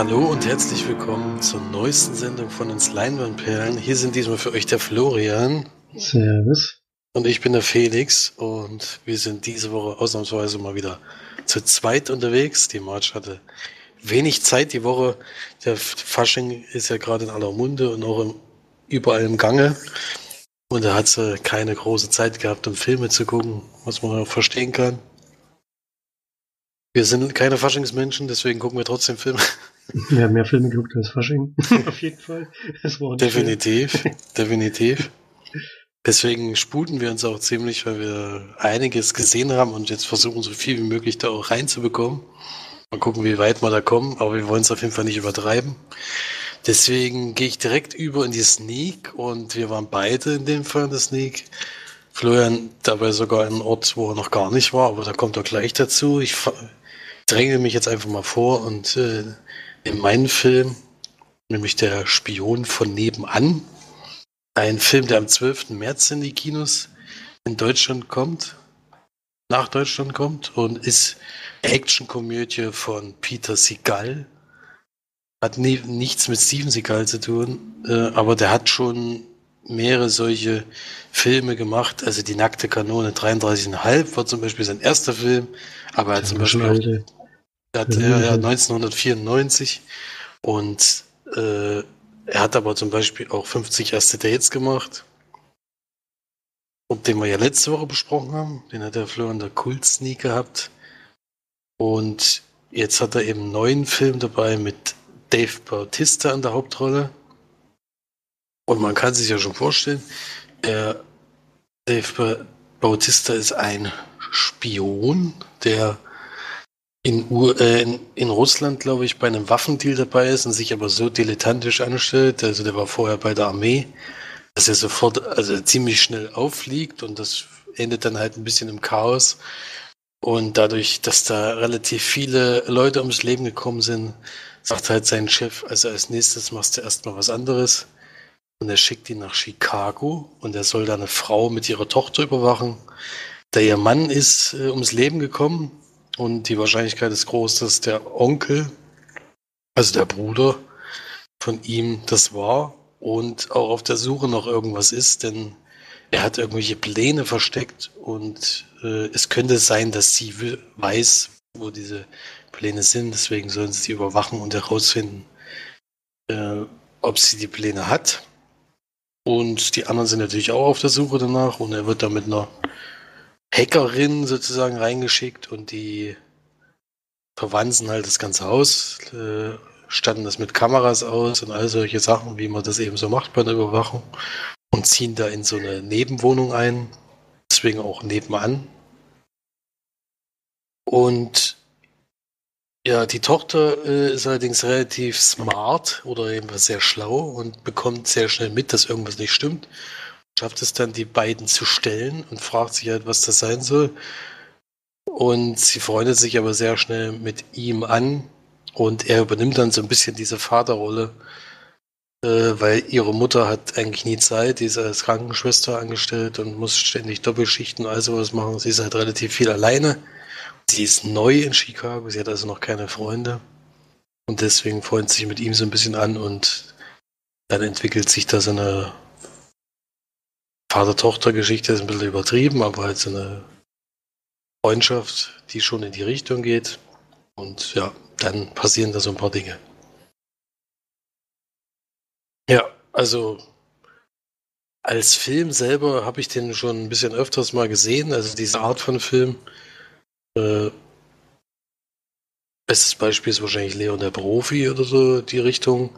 Hallo und herzlich willkommen zur neuesten Sendung von uns Leinwandperlen. Hier sind diesmal für euch der Florian. Servus. Und ich bin der Felix und wir sind diese Woche ausnahmsweise mal wieder zu zweit unterwegs. Die March hatte wenig Zeit die Woche. Der Fasching ist ja gerade in aller Munde und auch im, überall im Gange. Und da hat sie keine große Zeit gehabt, um Filme zu gucken, was man auch verstehen kann. Wir sind keine Faschingsmenschen, deswegen gucken wir trotzdem Filme. Wir haben mehr Filme geguckt als Fasching. Auf jeden Fall. definitiv, definitiv. Deswegen sputen wir uns auch ziemlich, weil wir einiges gesehen haben und jetzt versuchen, so viel wie möglich da auch reinzubekommen. Mal gucken, wie weit wir da kommen, aber wir wollen es auf jeden Fall nicht übertreiben. Deswegen gehe ich direkt über in die Sneak und wir waren beide in dem Fall in der Sneak. Florian dabei sogar in einem Ort, wo er noch gar nicht war, aber da kommt er gleich dazu. Ich dränge mich jetzt einfach mal vor und äh, in meinen Film, nämlich der Spion von nebenan, ein Film, der am 12. März in die Kinos in Deutschland kommt, nach Deutschland kommt und ist Actionkomödie von Peter Seagal. Hat nie, nichts mit Steven Seagal zu tun, äh, aber der hat schon mehrere solche Filme gemacht. Also die nackte Kanone 33,5 war zum Beispiel sein erster Film, aber er hat zum Beispiel auch, er hat, ja, ja, 1994 und äh, er hat aber zum Beispiel auch 50 erste Dates gemacht. Und den wir ja letzte Woche besprochen haben. Den hat der Florian der Kult Sneak gehabt. Und jetzt hat er eben einen neuen Film dabei mit Dave Bautista in der Hauptrolle. Und man kann sich ja schon vorstellen, der Dave Bautista ist ein Spion, der in, äh, in, in, Russland, glaube ich, bei einem Waffendeal dabei ist und sich aber so dilettantisch anstellt. Also der war vorher bei der Armee, dass er sofort, also ziemlich schnell auffliegt und das endet dann halt ein bisschen im Chaos. Und dadurch, dass da relativ viele Leute ums Leben gekommen sind, sagt halt sein Chef, also als nächstes machst du erstmal was anderes. Und er schickt ihn nach Chicago und er soll da eine Frau mit ihrer Tochter überwachen. Der ihr Mann ist äh, ums Leben gekommen und die Wahrscheinlichkeit ist groß, dass der Onkel, also der Bruder von ihm, das war und auch auf der Suche nach irgendwas ist, denn er hat irgendwelche Pläne versteckt und äh, es könnte sein, dass sie weiß, wo diese Pläne sind. Deswegen sollen sie die überwachen und herausfinden, äh, ob sie die Pläne hat. Und die anderen sind natürlich auch auf der Suche danach und er wird da mit einer Hackerin sozusagen reingeschickt und die verwanzen halt das ganze Haus, äh, statten das mit Kameras aus und all solche Sachen, wie man das eben so macht bei der Überwachung und ziehen da in so eine Nebenwohnung ein, deswegen auch nebenan. Und ja, die Tochter äh, ist allerdings relativ smart oder eben sehr schlau und bekommt sehr schnell mit, dass irgendwas nicht stimmt schafft es dann, die beiden zu stellen und fragt sich halt, was das sein soll. Und sie freundet sich aber sehr schnell mit ihm an und er übernimmt dann so ein bisschen diese Vaterrolle, äh, weil ihre Mutter hat eigentlich nie Zeit, die ist als Krankenschwester angestellt und muss ständig Doppelschichten und all sowas machen. Sie ist halt relativ viel alleine. Sie ist neu in Chicago, sie hat also noch keine Freunde. Und deswegen sie sich mit ihm so ein bisschen an und dann entwickelt sich da so eine Vater-Tochter-Geschichte ist ein bisschen übertrieben, aber halt so eine Freundschaft, die schon in die Richtung geht. Und ja, dann passieren da so ein paar Dinge. Ja, also als Film selber habe ich den schon ein bisschen öfters mal gesehen, also diese Art von Film. Äh, bestes Beispiel ist wahrscheinlich Leon der Profi oder so die Richtung.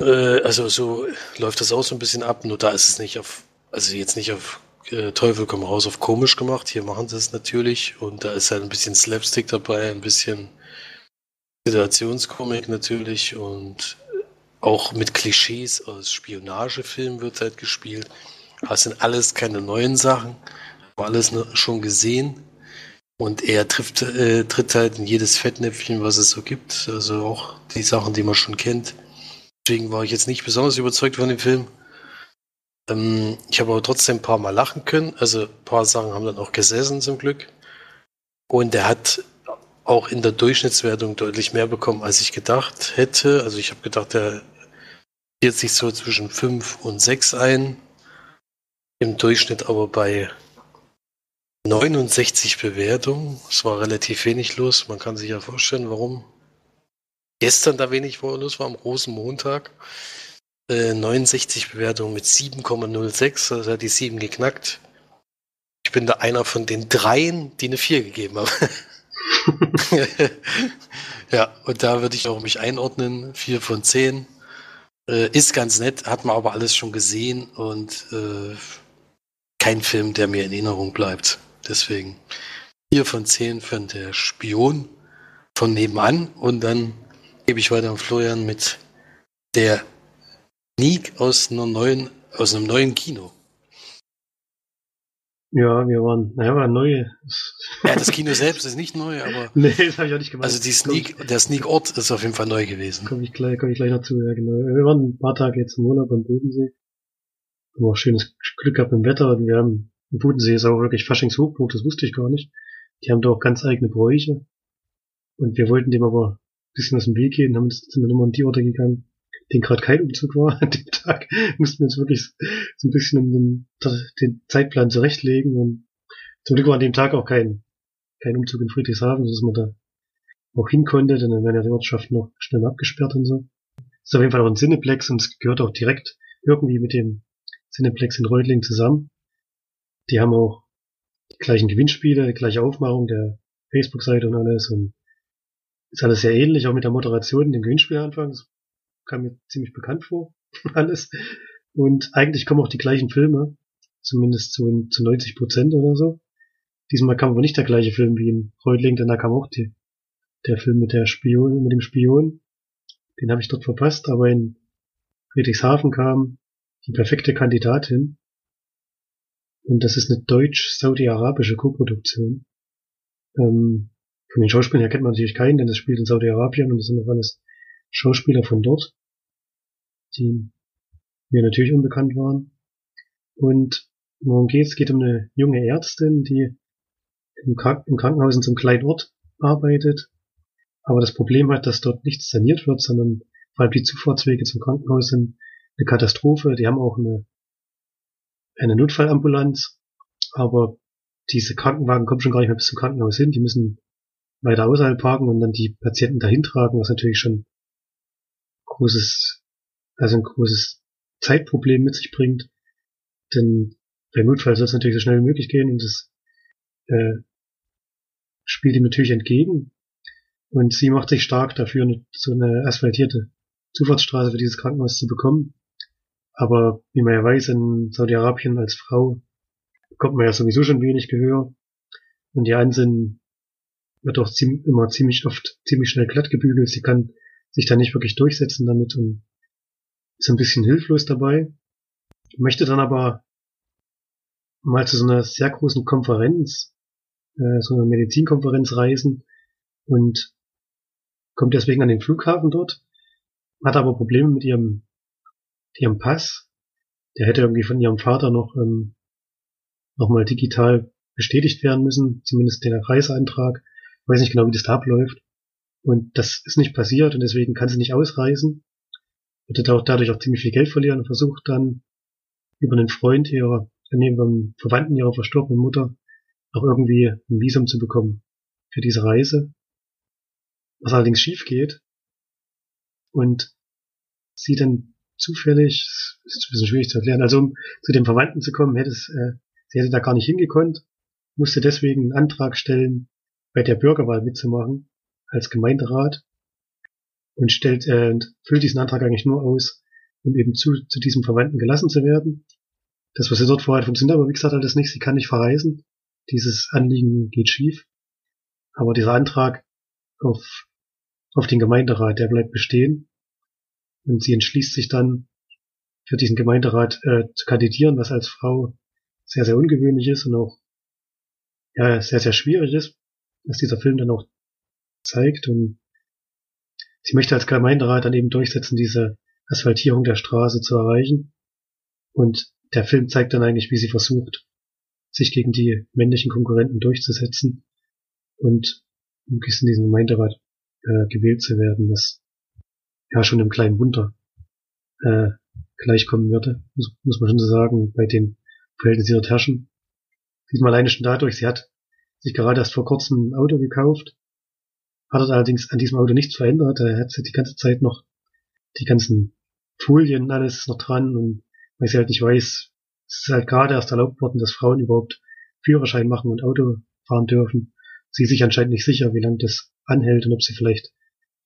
Äh, also so läuft das auch so ein bisschen ab, nur da ist es nicht auf, also jetzt nicht auf äh, Teufel komm raus auf komisch gemacht. Hier machen sie es natürlich und da ist halt ein bisschen Slapstick dabei, ein bisschen Situationskomik natürlich und auch mit Klischees aus Spionagefilmen wird halt gespielt. Aber es sind alles keine neuen Sachen, aber alles schon gesehen. Und er trifft, äh, tritt halt in jedes Fettnäpfchen, was es so gibt. Also auch die Sachen, die man schon kennt. Deswegen war ich jetzt nicht besonders überzeugt von dem Film. Ähm, ich habe aber trotzdem ein paar Mal lachen können. Also ein paar Sachen haben dann auch gesessen zum Glück. Und er hat auch in der Durchschnittswertung deutlich mehr bekommen, als ich gedacht hätte. Also ich habe gedacht, der hielt sich so zwischen 5 und 6 ein. Im Durchschnitt aber bei 69 Bewertungen. Es war relativ wenig los. Man kann sich ja vorstellen, warum gestern da wenig los war, am Rosenmontag. Äh, 69 Bewertungen mit 7,06, also hat die 7 geknackt. Ich bin da einer von den dreien, die eine 4 gegeben haben. ja, und da würde ich auch mich einordnen. 4 von 10. Äh, ist ganz nett, hat man aber alles schon gesehen und äh, kein Film, der mir in Erinnerung bleibt. Deswegen 4 von 10 für der Spion von nebenan und dann gebe ich weiter an Florian mit der Sneak aus einer neuen, aus einem neuen Kino. Ja, wir waren, naja, war neu. Ja, das Kino selbst ist nicht neu, aber. nee, das habe ich auch nicht gemacht. Also die Sneak, der Sneak-Ort ist auf jeden Fall neu gewesen. Komme ich gleich, komme ich gleich dazu, ja, genau. Wir waren ein paar Tage jetzt im Urlaub am Bodensee. Haben auch schönes Glück gehabt im Wetter und wir haben, im Bodensee ist auch wirklich Faschingshochburg, das wusste ich gar nicht. Die haben da auch ganz eigene Bräuche. Und wir wollten dem aber bisschen aus dem Weg gehen, haben sind dann immer an die Orte gegangen, den gerade kein Umzug war an dem Tag, mussten wir uns wirklich so ein bisschen um den, den Zeitplan zurechtlegen und zum Glück war an dem Tag auch kein, kein Umzug in Friedrichshafen, dass man da auch hin konnte, denn dann werden ja die Ortschaften noch schnell abgesperrt und so. Das ist auf jeden Fall auch ein Cineplex und es gehört auch direkt irgendwie mit dem Cineplex in Reutling zusammen. Die haben auch die gleichen Gewinnspiele, die gleiche Aufmachung der Facebook-Seite und alles und ist alles sehr ähnlich, auch mit der Moderation, dem Gewinnspiel anfangs kam mir ziemlich bekannt vor, alles. Und eigentlich kommen auch die gleichen Filme, zumindest zu, zu 90 Prozent oder so. Diesmal kam aber nicht der gleiche Film wie in Reutling, denn da kam auch die, der Film mit der Spion, mit dem Spion. Den habe ich dort verpasst, aber in Friedrichshafen kam die perfekte Kandidatin. Und das ist eine deutsch-saudi-arabische Koproduktion. Ähm, von den Schauspielern her kennt man natürlich keinen, denn das spielt in Saudi-Arabien und das sind auch alles Schauspieler von dort, die mir natürlich unbekannt waren. Und worum geht's? Es geht um eine junge Ärztin, die im Krankenhaus in so einem kleinen Ort arbeitet, aber das Problem hat, dass dort nichts saniert wird, sondern vor allem die Zufahrtswege zum Krankenhaus sind eine Katastrophe. Die haben auch eine, eine Notfallambulanz, aber diese Krankenwagen kommen schon gar nicht mehr bis zum Krankenhaus hin. Die müssen weiter außerhalb parken und dann die Patienten dahin tragen, was natürlich schon großes, also ein großes Zeitproblem mit sich bringt. Denn beim Notfall soll es natürlich so schnell wie möglich gehen und das äh, spielt ihm natürlich entgegen. Und sie macht sich stark dafür, so eine asphaltierte Zufahrtsstraße für dieses Krankenhaus zu bekommen. Aber wie man ja weiß, in Saudi-Arabien als Frau bekommt man ja sowieso schon wenig Gehör. Und ihr Ansinn wird auch ziemlich, immer ziemlich oft ziemlich schnell glatt gebügelt. Sie kann sich da nicht wirklich durchsetzen damit und ist ein bisschen hilflos dabei. Möchte dann aber mal zu so einer sehr großen Konferenz, äh, so einer Medizinkonferenz reisen und kommt deswegen an den Flughafen dort, hat aber Probleme mit ihrem, ihrem Pass. Der hätte irgendwie von ihrem Vater noch, ähm, noch mal digital bestätigt werden müssen, zumindest der Reiseantrag. Weiß nicht genau, wie das da abläuft. Und das ist nicht passiert und deswegen kann sie nicht ausreisen. Wird auch dadurch auch ziemlich viel Geld verlieren und versucht dann über einen Freund ihrer, neben einem Verwandten ihrer verstorbenen Mutter auch irgendwie ein Visum zu bekommen für diese Reise. Was allerdings schief geht. Und sie dann zufällig, ist ein bisschen schwierig zu erklären, also um zu dem Verwandten zu kommen, hätte es, äh, sie hätte da gar nicht hingekonnt, musste deswegen einen Antrag stellen, bei der Bürgerwahl mitzumachen als Gemeinderat und stellt, äh, füllt diesen Antrag eigentlich nur aus, um eben zu, zu diesem Verwandten gelassen zu werden. Das, was sie dort vorhat, funktioniert aber wie gesagt alles nicht. Sie kann nicht verreisen. Dieses Anliegen geht schief. Aber dieser Antrag auf, auf den Gemeinderat, der bleibt bestehen. Und sie entschließt sich dann, für diesen Gemeinderat äh, zu kandidieren, was als Frau sehr, sehr ungewöhnlich ist und auch ja, sehr, sehr schwierig ist, dass dieser Film dann auch zeigt und sie möchte als Gemeinderat dann eben durchsetzen, diese Asphaltierung der Straße zu erreichen. Und der Film zeigt dann eigentlich, wie sie versucht, sich gegen die männlichen Konkurrenten durchzusetzen und möglichst in diesem Gemeinderat äh, gewählt zu werden, was ja schon einem kleinen Wunder äh, gleichkommen würde, muss, muss man schon so sagen, bei den Verhältnissen, die dort herrschen. Diesmal alleine schon dadurch, sie hat sich gerade erst vor kurzem ein Auto gekauft, hat er allerdings an diesem Auto nichts verändert, er hat die ganze Zeit noch die ganzen Folien alles noch dran und weil sie halt nicht weiß, es ist halt gerade erst erlaubt worden, dass Frauen überhaupt Führerschein machen und Auto fahren dürfen. Sie ist sich anscheinend nicht sicher, wie lange das anhält und ob sie vielleicht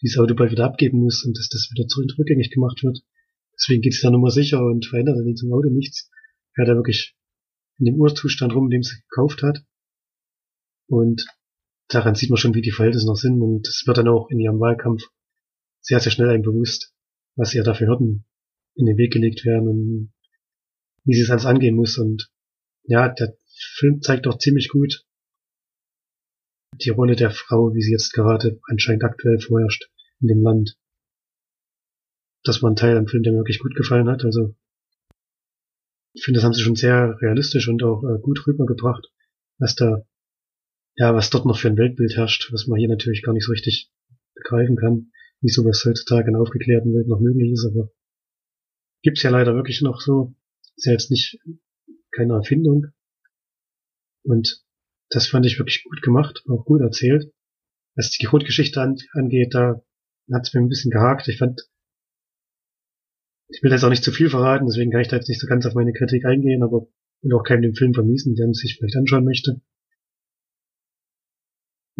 dieses Auto bald wieder abgeben muss und dass das wieder zurück rückgängig gemacht wird. Deswegen geht sie da nochmal sicher und verändert in diesem Auto nichts. Fährt da wirklich in dem Urzustand rum, in dem sie gekauft hat. Und daran sieht man schon, wie die Verhältnisse noch sind. Und es wird dann auch in ihrem Wahlkampf sehr, sehr schnell einem bewusst, was ihr da für Hürden in den Weg gelegt werden und wie sie es alles angehen muss. Und ja, der Film zeigt auch ziemlich gut die Rolle der Frau, wie sie jetzt gerade anscheinend aktuell vorherrscht in dem Land. Das war ein Teil am Film, der mir wirklich gut gefallen hat. Also ich finde, das haben sie schon sehr realistisch und auch äh, gut rübergebracht, was da, ja, was dort noch für ein Weltbild herrscht, was man hier natürlich gar nicht so richtig begreifen kann, wie sowas heutzutage in aufgeklärten Welt noch möglich ist, aber gibt's ja leider wirklich noch so. Ist ja jetzt nicht keine Erfindung. Und das fand ich wirklich gut gemacht, auch gut erzählt. Was die Grundgeschichte an, angeht, da hat es mir ein bisschen gehakt. Ich fand, ich will jetzt auch nicht zu viel verraten, deswegen kann ich da jetzt nicht so ganz auf meine Kritik eingehen, aber will auch keinem den Film vermiesen, der sich vielleicht anschauen möchte.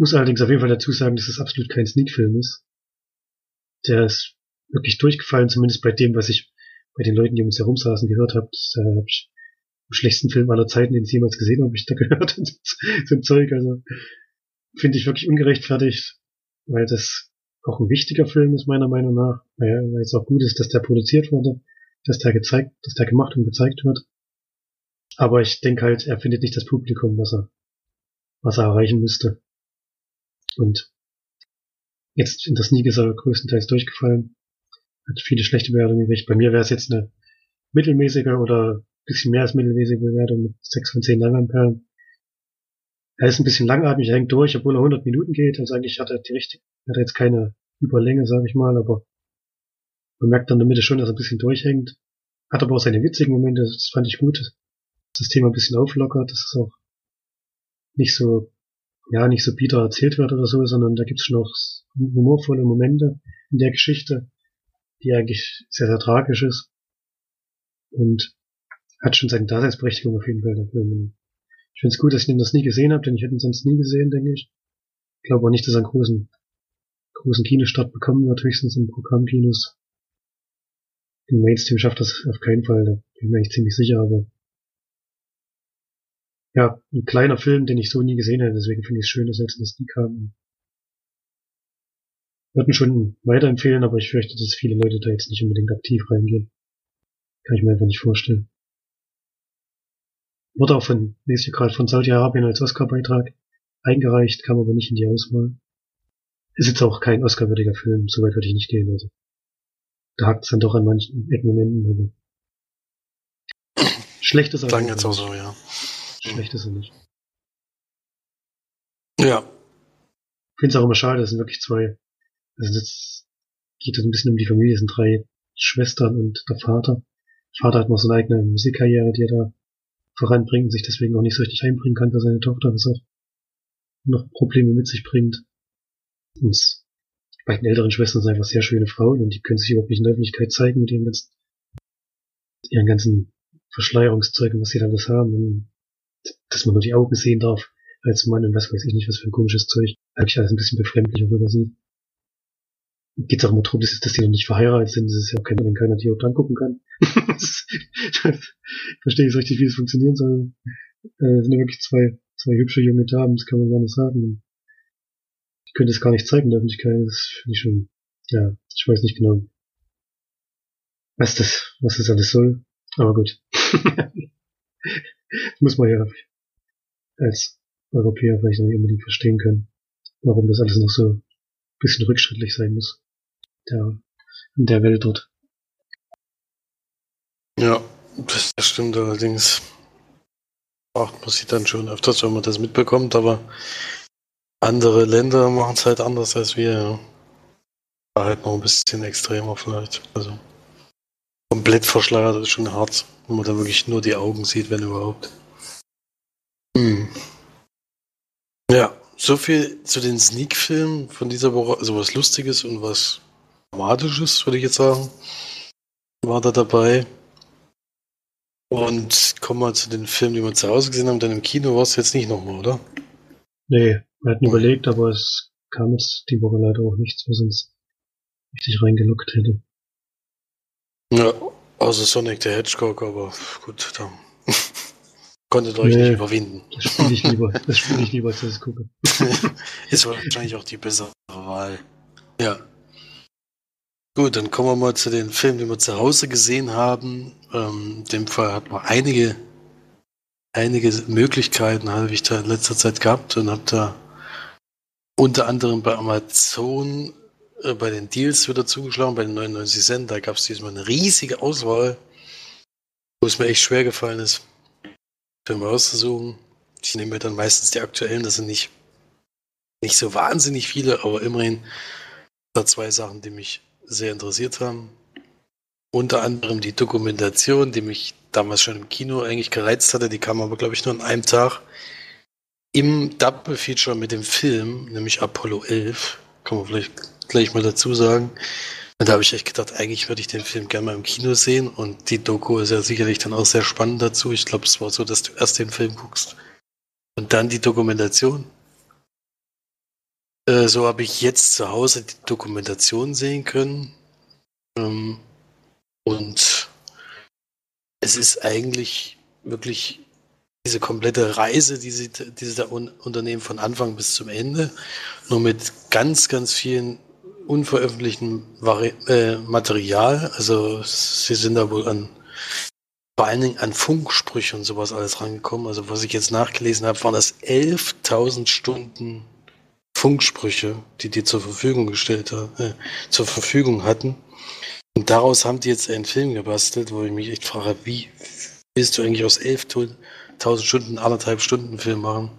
Muss allerdings auf jeden Fall dazu sagen, dass es absolut kein Sneak-Film ist. Der ist wirklich durchgefallen, zumindest bei dem, was ich bei den Leuten, die um uns herum saßen, gehört habe. Das äh, habe ich im schlechtesten Film aller Zeiten, den ich jemals gesehen habe, ich da gehört. so ein Zeug, also finde ich wirklich ungerechtfertigt, weil das auch ein wichtiger Film ist, meiner Meinung nach, weil es auch gut ist, dass der produziert wurde, dass der gezeigt, dass der gemacht und gezeigt wird. Aber ich denke halt, er findet nicht das Publikum, was er, was er erreichen müsste. Und jetzt in das Sneak ist er größtenteils durchgefallen. Hat viele schlechte Bewertungen gekriegt. Bei mir wäre es jetzt eine mittelmäßige oder bisschen mehr als mittelmäßige Bewertung mit 6 von 10 Leinwandperlen. Er ist ein bisschen langatmig, er hängt durch, obwohl er 100 Minuten geht. Also eigentlich hat er die richtige, hat er jetzt keine Überlänge, sage ich mal, aber man merkt dann in der Mitte schon, dass er ein bisschen durchhängt. Hat aber auch seine witzigen Momente, das fand ich gut. Das Thema ein bisschen auflockert, dass es auch nicht so, ja, nicht so bieder erzählt wird oder so, sondern da gibt's schon auch humorvolle Momente in der Geschichte, die eigentlich sehr, sehr tragisch ist. Und hat schon seine Daseinsberechtigung auf jeden Fall, der Film. Ich finde es gut, dass ich ihn das nie gesehen habe, denn ich hätte ihn sonst nie gesehen, denke ich. Ich glaube auch nicht, dass er einen großen, großen Kinostart bekommen wird, höchstens in Programmkinos. Im Mainstream schafft das auf keinen Fall, da bin ich mir eigentlich ziemlich sicher, aber ja, ein kleiner Film, den ich so nie gesehen hätte, deswegen finde ich es schön, dass jetzt in das nie kam. Würden schon weiterempfehlen, aber ich fürchte, dass viele Leute da jetzt nicht unbedingt aktiv reingehen. Kann ich mir einfach nicht vorstellen. Wurde auch von, lese ich gerade, von Saudi-Arabien als Oscar-Beitrag eingereicht, kam aber nicht in die Auswahl. Ist jetzt auch kein Oscar-würdiger Film, soweit würde ich nicht gehen, also. Da hakt es dann doch an manchen Ecken und Enden. Schlecht ist Klang jetzt auch so, ja. Schlecht ist er nicht. Ja. Ich finde es auch immer schade, das sind wirklich zwei, also jetzt geht es ein bisschen um die Familie, es sind drei Schwestern und der Vater. Der Vater hat noch so eine eigene Musikkarriere, die er da voranbringt und sich deswegen auch nicht so richtig einbringen kann für seine Tochter, was auch noch Probleme mit sich bringt. Und die beiden älteren Schwestern sind einfach sehr schöne Frauen und die können sich überhaupt nicht in der Öffentlichkeit zeigen mit ihren ganzen, ihren ganzen Verschleierungszeugen, was sie da alles haben. Und dass man nur die Augen sehen darf als Mann und was weiß ich nicht, was für ein komisches Zeug. Eigentlich alles ein bisschen befremdlich, wenn man sieht geht es auch immer darum, dass, dass die noch nicht verheiratet sind. Das ist ja auch keiner, den keiner die auch angucken kann. ich verstehe nicht so richtig, wie es funktionieren soll. Äh, sind ja wirklich zwei, zwei hübsche junge Damen, das kann man gar nicht sagen. Ich könnte es gar nicht zeigen in der Öffentlichkeit. Das finde ich schon, ja, ich weiß nicht genau, was das, was das alles soll. Aber gut. muss man ja als Europäer vielleicht nicht unbedingt verstehen können, warum das alles noch so ein bisschen rückschrittlich sein muss der, in der Welt dort. Ja, das, das stimmt allerdings. Ach, man sieht dann schon öfters, wenn man das mitbekommt, aber Andere Länder machen es halt anders als wir. Ja. War halt noch ein bisschen extremer vielleicht. Also komplett verschleiert ist schon hart, wenn man da wirklich nur die Augen sieht, wenn überhaupt. Hm. Ja, so viel zu den Sneak-Filmen von dieser Woche. Also was Lustiges und was Dramatisches, würde ich jetzt sagen, war da dabei. Und kommen wir zu den Filmen, die wir zu Hause gesehen haben. Denn im Kino war es jetzt nicht nochmal, oder? Nee, wir hatten überlegt, aber es kam jetzt die Woche leider auch nichts, was uns richtig reingelockt hätte. Ja, außer Sonic the Hedgehog, aber gut, da konntet ihr euch Nee. nicht überwinden. Das spiele ich lieber, das spiele ich lieber, als ich gucke. Ist wahrscheinlich auch die bessere Wahl. Ja. Gut, dann kommen wir mal zu den Filmen, die wir zu Hause gesehen haben. Ähm, in dem Fall hat man einige, einige Möglichkeiten habe ich da in letzter Zeit gehabt und habe da unter anderem bei Amazon äh, bei den Deals wieder zugeschlagen, bei den 99 Cent. Da gab es diesmal eine riesige Auswahl, wo es mir echt schwer gefallen ist, Filme auszusuchen. Ich nehme mir dann meistens die aktuellen, das sind nicht nicht so wahnsinnig viele, aber immerhin da zwei Sachen, die mich sehr interessiert haben. Unter anderem die Dokumentation, die mich damals schon im Kino eigentlich gereizt hatte. Die kam aber, glaube ich, nur an einem Tag. Im Double Feature mit dem Film, nämlich Apollo 11, kann man vielleicht gleich mal dazu sagen. Und da habe ich echt gedacht, eigentlich würde ich den Film gerne mal im Kino sehen. Und die Doku ist ja sicherlich dann auch sehr spannend dazu. Ich glaube, es war so, dass du erst den Film guckst und dann die Dokumentation. Äh, so habe ich jetzt zu Hause die Dokumentation sehen können. Ähm, und es ist eigentlich wirklich diese komplette Reise, die sie, die sie da un unternehmen von Anfang bis zum Ende, nur mit ganz, ganz vielen unveröffentlichten Vari äh, Material. Also sie sind da wohl an vor allen Dingen an Funksprüche und sowas alles rangekommen. Also was ich jetzt nachgelesen habe, waren das 11.000 Stunden Funksprüche, die die zur Verfügung gestellt äh, zur Verfügung hatten. Und daraus haben die jetzt einen Film gebastelt, wo ich mich echt frage, wie willst du eigentlich aus 11.000 Stunden anderthalb Stunden Film machen?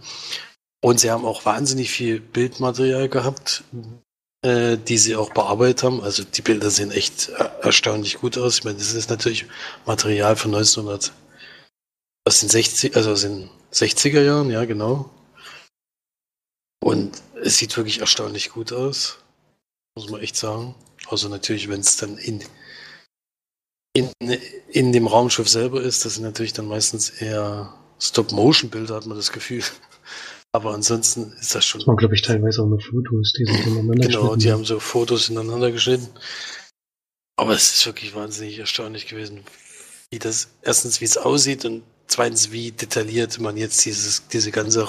Und sie haben auch wahnsinnig viel Bildmaterial gehabt, äh, die sie auch bearbeitet haben. Also die Bilder sehen echt äh, erstaunlich gut aus. Ich meine, das ist natürlich Material von 1900, aus den 60, also aus den 60er Jahren, ja genau. Und es sieht wirklich erstaunlich gut aus, muss man echt sagen. Außer natürlich, wenn es dann in, in, in dem Raumschiff selber ist, das sind natürlich dann meistens eher Stop-Motion-Bilder, hat man das Gefühl. Aber ansonsten ist das schon. Das waren, glaube ich, teilweise auch noch Fotos, die sind ineinander Genau, die haben so Fotos ineinander geschnitten. Aber es ist wirklich wahnsinnig erstaunlich gewesen, wie das, erstens, wie es aussieht und zweitens, wie detailliert man jetzt dieses, diese ganze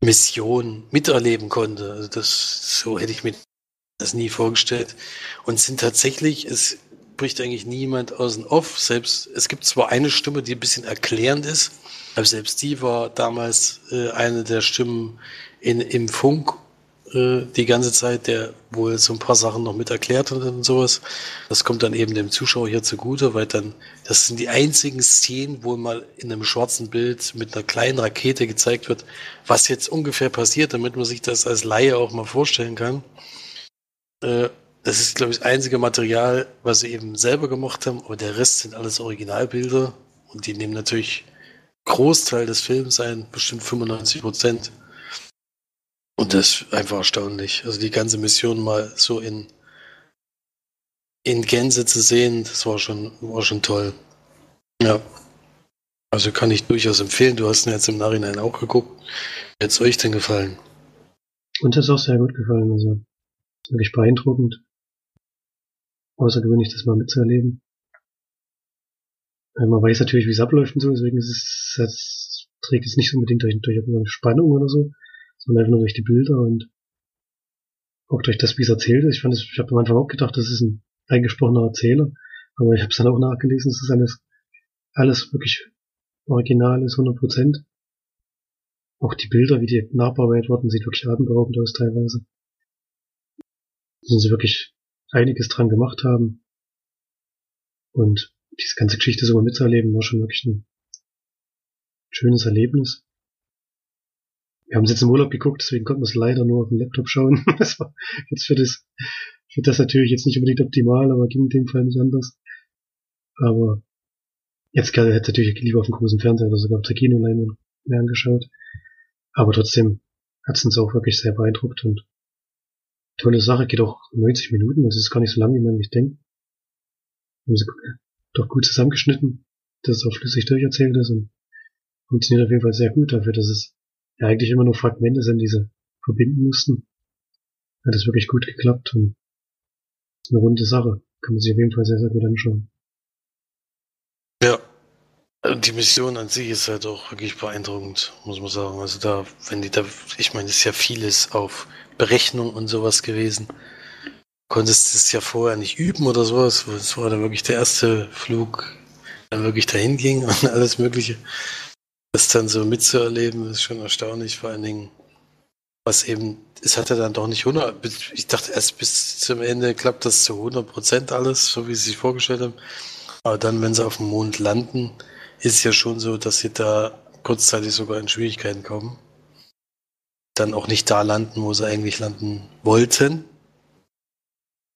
Raummission miterleben konnte. Also das, so hätte ich mir das nie vorgestellt. Und sind tatsächlich, es bricht eigentlich niemand aus dem Off. Selbst, es gibt zwar eine Stimme, die ein bisschen erklärend ist, aber selbst die war damals äh, eine der Stimmen in, im Funk äh, die ganze Zeit, der wohl so ein paar Sachen noch mit erklärt hat und sowas. Das kommt dann eben dem Zuschauer hier zugute, weil dann, das sind die einzigen Szenen, wo mal in einem schwarzen Bild mit einer kleinen Rakete gezeigt wird, was jetzt ungefähr passiert, damit man sich das als Laie auch mal vorstellen kann. Äh, das ist, glaube ich, das einzige Material, was sie eben selber gemacht haben, aber der Rest sind alles Originalbilder und die nehmen natürlich Großteil des Films ein, bestimmt 95 Prozent. Und das ist einfach erstaunlich. Also die ganze Mission mal so in, in Gänze zu sehen, das war schon, war schon toll. Ja. Also kann ich durchaus empfehlen. Du hast ihn jetzt im Nachhinein auch geguckt. Wie hat's euch denn gefallen? Und das ist auch sehr gut gefallen. Also wirklich beeindruckend. Außergewöhnlich, das mal mitzuerleben. Man weiß natürlich, wie es abläuft und so, deswegen ist es, das trägt es nicht unbedingt durch, durch irgendeine Spannung oder so, sondern einfach nur durch die Bilder und auch durch das, wie es erzählt ist. Ich fand es, ich habe am Anfang auch gedacht, das ist ein eingesprochener Erzähler, aber ich habe es dann auch nachgelesen, es ist alles, alles wirklich original ist, 100 Prozent. Auch die Bilder, wie die nachbearbeitet wurden, sieht wirklich atemberaubend aus teilweise. Sind sie wirklich einiges dran gemacht haben. Und diese ganze Geschichte so mal mitzuerleben, war schon wirklich ein schönes Erlebnis. Wir haben es jetzt im Urlaub geguckt, deswegen konnten wir es leider nur auf dem Laptop schauen. Das war jetzt für das, für das natürlich jetzt nicht unbedingt optimal, aber ging in dem Fall nicht anders. Aber jetzt hätte ich natürlich lieber auf dem großen Fernseher oder sogar auf der Kinoleinwand mehr angeschaut. Aber trotzdem hat es uns auch wirklich sehr beeindruckt und tolle Sache, geht auch 90 Minuten, das ist gar nicht so lang, wie man sich denkt. Haben sie doch gut zusammengeschnitten, dass es auch flüssig durcherzählt ist und funktioniert auf jeden Fall sehr gut dafür, dass es ja eigentlich immer nur Fragmente sind, die sie verbinden mussten. Hat es wirklich gut geklappt und ist eine runde Sache. Kann man sich auf jeden Fall sehr, sehr gut anschauen. Ja. Die Mission an sich ist halt auch wirklich beeindruckend, muss man sagen. Also da, wenn die da, ich meine, es ist ja vieles auf Berechnung und sowas gewesen. Konntest es ja vorher nicht üben oder sowas. Es war dann wirklich der erste Flug, der wirklich dahin ging und alles Mögliche. Das dann so mitzuerleben, ist schon erstaunlich, vor allen Dingen, was eben, es hat ja dann doch nicht 100, ich dachte erst bis zum Ende klappt das zu 100 Prozent alles, so wie sie sich vorgestellt haben. Aber dann, wenn sie auf dem Mond landen, ist es ja schon so, dass sie da kurzzeitig sogar in Schwierigkeiten kommen. Dann auch nicht da landen, wo sie eigentlich landen wollten.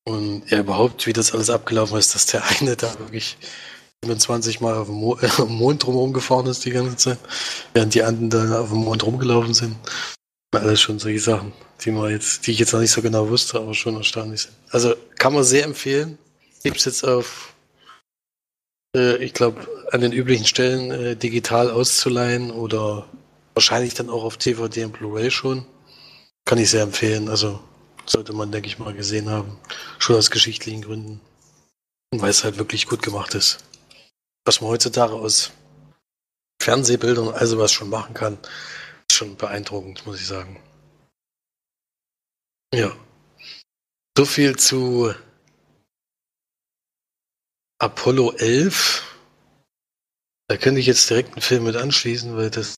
Und ja, überhaupt, wie das alles abgelaufen ist, dass der eine da wirklich 27 Mal auf dem, Mo Mond drumherum gefahren ist die ganze Zeit, während die anderen da auf dem Mond rumgelaufen sind. Alles schon solche Sachen, die man jetzt, die ich jetzt noch nicht so genau wusste, aber schon erstaunlich sind. Also kann man sehr empfehlen. Gibt's jetzt auf, ich glaube, an den üblichen Stellen äh, digital auszuleihen oder wahrscheinlich dann auch auf DVD und Blu-ray schon. Kann ich sehr empfehlen. Also sollte man, denke ich mal, gesehen haben. Schon aus geschichtlichen Gründen. Weil es halt wirklich gut gemacht ist. Was man heutzutage aus Fernsehbildern und also was schon machen kann, ist schon beeindruckend, muss ich sagen. Ja. So viel zu Apollo 11. Da könnte ich jetzt direkt einen Film mit anschließen, weil das,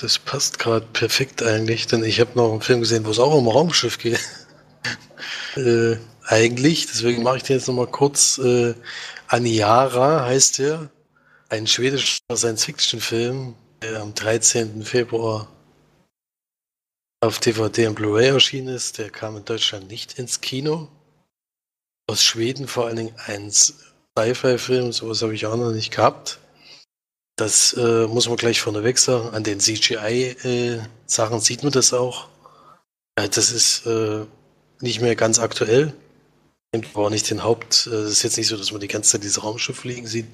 das passt gerade perfekt eigentlich, denn ich habe noch einen Film gesehen, wo es auch um Raumschiff geht. äh, eigentlich, deswegen mache ich den jetzt nochmal kurz. Äh, Aniara heißt der. Ein schwedischer Science-Fiction-Film, der am 13. Februar auf DVD und Blu-ray erschienen ist. Der kam in Deutschland nicht ins Kino. Aus Schweden vor allen Dingen ein Sci-Fi-Film, sowas habe ich auch noch nicht gehabt. Das äh, muss man gleich vorneweg sagen. An den CGI-Sachen äh, sieht man das auch. Ja, das ist äh, nicht mehr ganz aktuell. Auch nicht den Haupt. Es ist jetzt nicht so, dass man die ganze Zeit dieses Raumschiff fliegen sieht.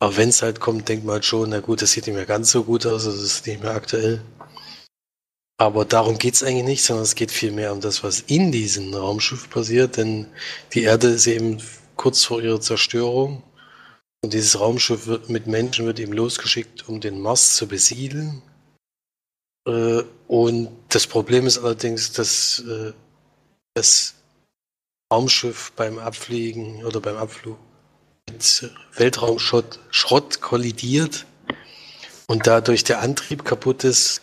Aber wenn es halt kommt, denkt man halt schon, na gut, das sieht nicht mehr ganz so gut aus, also das ist nicht mehr aktuell. Aber darum geht es eigentlich nicht, sondern es geht vielmehr um das, was in diesem Raumschiff passiert, denn die Erde ist eben kurz vor ihrer Zerstörung und dieses Raumschiff wird mit Menschen wird eben losgeschickt, um den Mars zu besiedeln. Äh, und das Problem ist allerdings, dass äh, das Raumschiff beim Abfliegen oder beim Abflug mit Weltraumschrott Schrott kollidiert und dadurch der Antrieb kaputt ist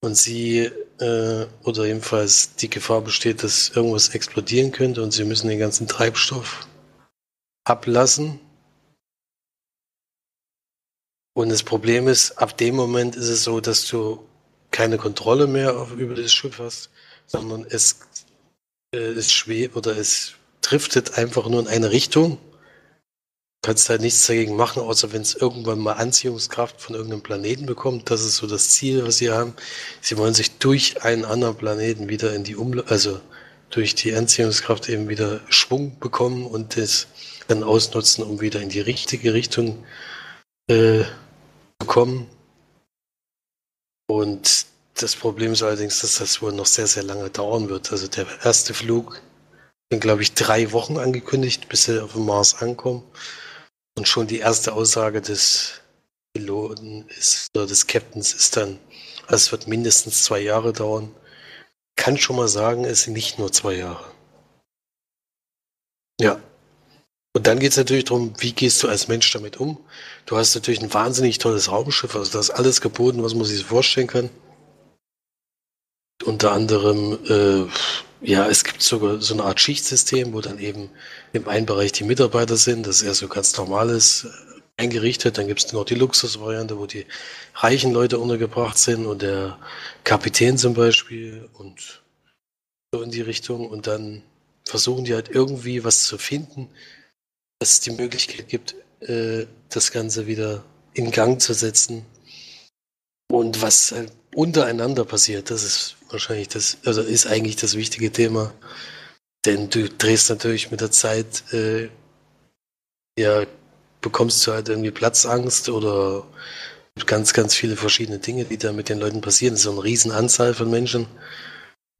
und sie äh, oder jedenfalls die Gefahr besteht, dass irgendwas explodieren könnte und sie müssen den ganzen Treibstoff ablassen. Und das Problem ist, ab dem Moment ist es so, dass du keine Kontrolle mehr auf, über das Schiff hast, sondern es, äh, es schwebt oder es driftet einfach nur in eine Richtung kannst halt nichts dagegen machen, außer wenn es irgendwann mal Anziehungskraft von irgendeinem Planeten bekommt. Das ist so das Ziel, was sie haben. Sie wollen sich durch einen anderen Planeten wieder in die Umlauf, also durch die Anziehungskraft eben wieder Schwung bekommen und das dann ausnutzen, um wieder in die richtige Richtung äh, zu kommen. Und das Problem ist allerdings, dass das wohl noch sehr, sehr lange dauern wird. Also der erste Flug sind, glaube ich, drei Wochen angekündigt, bis sie auf dem Mars ankommen. Und schon die erste Aussage des Piloten ist, oder des Captains ist dann, es wird mindestens zwei Jahre dauern. Kann schon mal sagen, es sind nicht nur zwei Jahre. Ja. Und dann geht es natürlich darum, wie gehst du als Mensch damit um? Du hast natürlich ein wahnsinnig tolles Raumschiff, also da ist alles geboten, was man sich vorstellen kann. Unter anderem, äh, ja, es gibt sogar so eine Art Schichtsystem, wo dann eben im einen Bereich die Mitarbeiter sind, das ist eher so ganz normales eingerichtet. Dann gibt es noch die Luxusvariante, wo die reichen Leute untergebracht sind und der Kapitän zum Beispiel und so in die Richtung. Und dann versuchen die halt irgendwie was zu finden, dass es die Möglichkeit gibt, äh, das Ganze wieder in Gang zu setzen. Und was halt untereinander passiert, das ist wahrscheinlich das, also ist eigentlich das wichtige Thema. Denn du drehst natürlich mit der Zeit, äh, ja, bekommst du halt irgendwie Platzangst oder ganz, ganz viele verschiedene Dinge, die da mit den Leuten passieren. Es ist so eine Riesenanzahl von Menschen,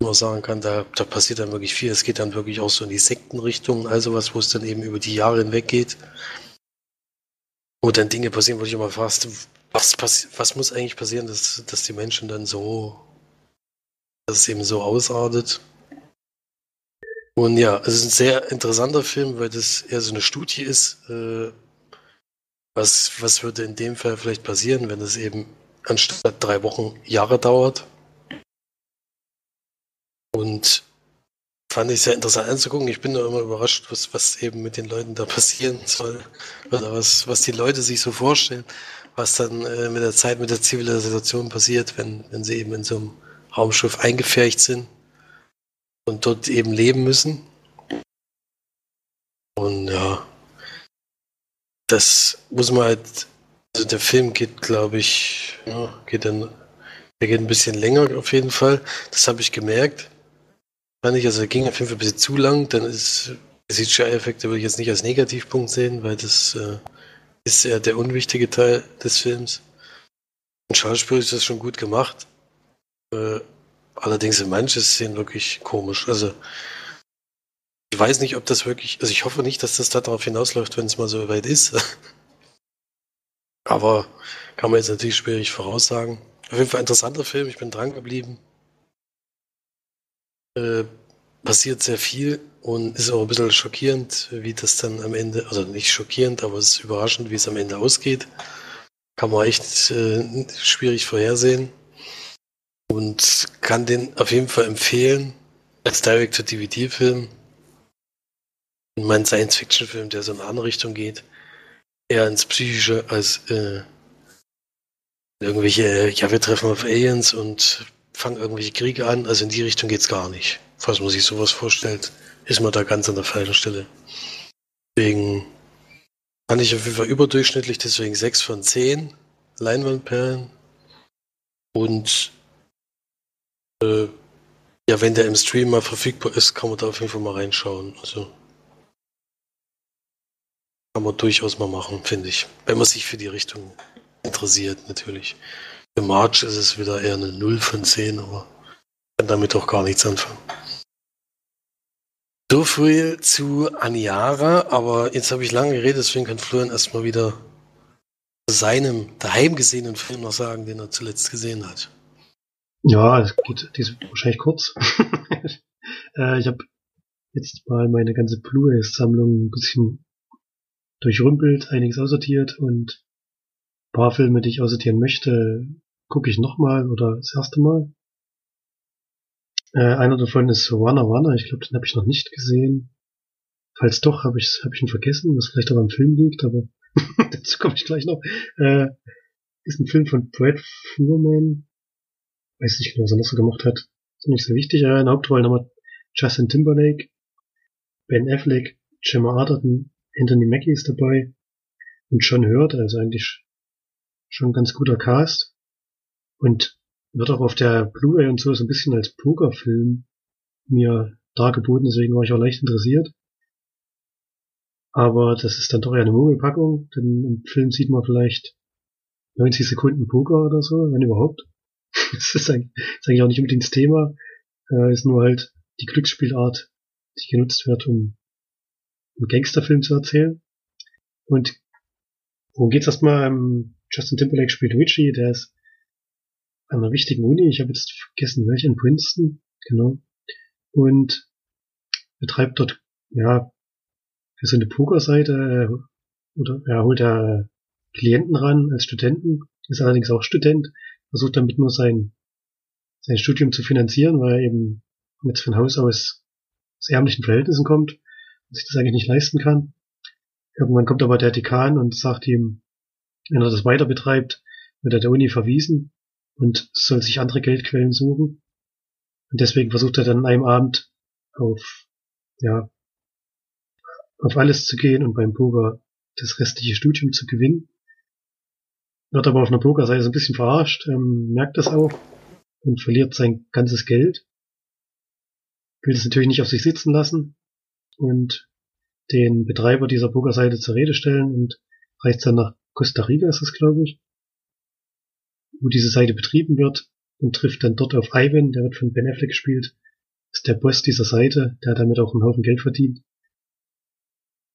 man sagen kann, da, da passiert dann wirklich viel. Es geht dann wirklich auch so in die Sektenrichtung, also was, wo es dann eben über die Jahre hinweg geht. Wo dann Dinge passieren, wo ich immer fragst, was, was muss eigentlich passieren, dass, dass die Menschen dann so, dass es eben so ausartet. Und ja, es ist ein sehr interessanter Film, weil das eher so eine Studie ist. Äh, was, was würde in dem Fall vielleicht passieren, wenn es eben anstatt drei Wochen Jahre dauert? Und fand ich sehr interessant anzugucken. Ich bin da immer überrascht, was, was eben mit den Leuten da passieren soll. Oder was, was die Leute sich so vorstellen, was dann äh, mit der Zeit, mit der Zivilisation passiert, wenn, wenn sie eben in so einem Raumschiff eingefärcht sind und dort eben leben müssen. Und ja, das muss man halt, also der Film geht, glaube ich, ja, geht dann, der geht ein bisschen länger auf jeden Fall. Das habe ich gemerkt. Fand ich, also ging auf jeden Fall ein bisschen zu lang, dann ist CGI-Effekte würde ich jetzt nicht als Negativpunkt sehen, weil das äh, ist ja der unwichtige Teil des Films. Und Schauspiel ist das schon gut gemacht. Äh, Allerdings sind manche Szenen wirklich komisch. Also ich weiß nicht, ob das wirklich, also ich hoffe nicht, dass das darauf hinausläuft, wenn es mal so weit ist. Aber kann man jetzt natürlich schwierig voraussagen. Auf jeden Fall interessanter Film, ich bin dran geblieben. Äh, passiert sehr viel und ist auch ein bisschen schockierend, wie das dann am Ende, also nicht schockierend, aber es ist überraschend, wie es am Ende ausgeht. Kann man echt äh, schwierig vorhersehen und kann den auf jeden Fall empfehlen als Direct-to-DVD-Film. Mein Science-Fiction-Film, der so in eine andere Richtung geht, eher ins Psychische als äh, irgendwelche, ja, wir treffen auf Aliens und fangen irgendwelche Kriege an. Also in die Richtung geht's gar nicht. Falls man sich sowas vorstellt, ist man da ganz an der falschen Stelle. Deswegen fand ich auf jeden Fall überdurchschnittlich, deswegen 6 von 10 Leinwandperlen. Und äh, ja, wenn der im Stream mal verfügbar ist, kann man da auf jeden Fall mal reinschauen. Also kann man durchaus mal machen, finde ich. Wenn man sich für die Richtung interessiert, natürlich. Für March ist es wieder eher eine 0 von 10, aber kann damit auch gar nichts anfangen. So viel zu Aniara, aber jetzt habe ich lange geredet, deswegen kann Florian erstmal wieder seinem daheim gesehenen Film noch sagen, den er zuletzt gesehen hat. Ja, es geht, die ist wahrscheinlich kurz. äh, ich habe jetzt mal meine ganze Blu-ray-Sammlung ein bisschen durchrümpelt, einiges aussortiert und ein paar Filme, die ich aussortieren möchte, gucke ich nochmal oder das erste Mal. Äh, einer davon ist Wanna Wanna, ich glaube, den habe ich noch nicht gesehen. Falls doch, habe ich, hab ich ihn vergessen, was vielleicht auch am Film liegt, aber dazu komme ich gleich noch. Äh, ist ein Film von Brad Fuhrman, weiß nicht genau, was er noch so gemacht hat. Ist nicht so wichtig. Äh, in Hauptrollen wir Justin Timberlake, Ben Affleck, Gemma Arterton, Anthony Mackie ist dabei und John Hurt, also eigentlich schon ein ganz guter Cast. Und wird auch auf der Blu-ray und so so ein bisschen als Pokerfilm mir dargeboten, deswegen war ich auch leicht interessiert. Aber das ist dann doch eher eine Mogelpackung, denn im Film sieht man vielleicht 90 Sekunden Poker oder so, wenn überhaupt. das ist eigentlich, auch nicht unbedingt das Thema. Äh, ist nur halt die Glücksspielart, die genutzt wird, um einen Gangsterfilm zu erzählen. Und worum geht's erstmal? Ähm, Justin Timberlake spielt Richie, der ist an einer wichtigen Uni, ich habe jetzt vergessen, welche in Princeton, genau. Und betreibt dort, ja, für so eine Pokerseite, äh, oder er holt da Klienten ran als Studenten, ist allerdings auch Student versucht damit nur sein, sein Studium zu finanzieren, weil er eben jetzt von Haus aus aus ärmlichen Verhältnissen kommt und sich das eigentlich nicht leisten kann. Irgendwann kommt aber der Dekan und sagt ihm, wenn er das weiter betreibt, wird er der Uni verwiesen und soll sich andere Geldquellen suchen. Und deswegen versucht er dann an einem Abend auf, ja, auf alles zu gehen und beim Poker das restliche Studium zu gewinnen. Wird aber auf einer Pokerseite so ein bisschen verarscht, ähm, merkt das auch und verliert sein ganzes Geld. Will es natürlich nicht auf sich sitzen lassen und den Betreiber dieser Pokerseite zur Rede stellen und reist dann nach Costa Rica, ist es glaube ich, wo diese Seite betrieben wird und trifft dann dort auf Ivan, der wird von Ben Affleck gespielt, ist der Boss dieser Seite, der hat damit auch einen Haufen Geld verdient.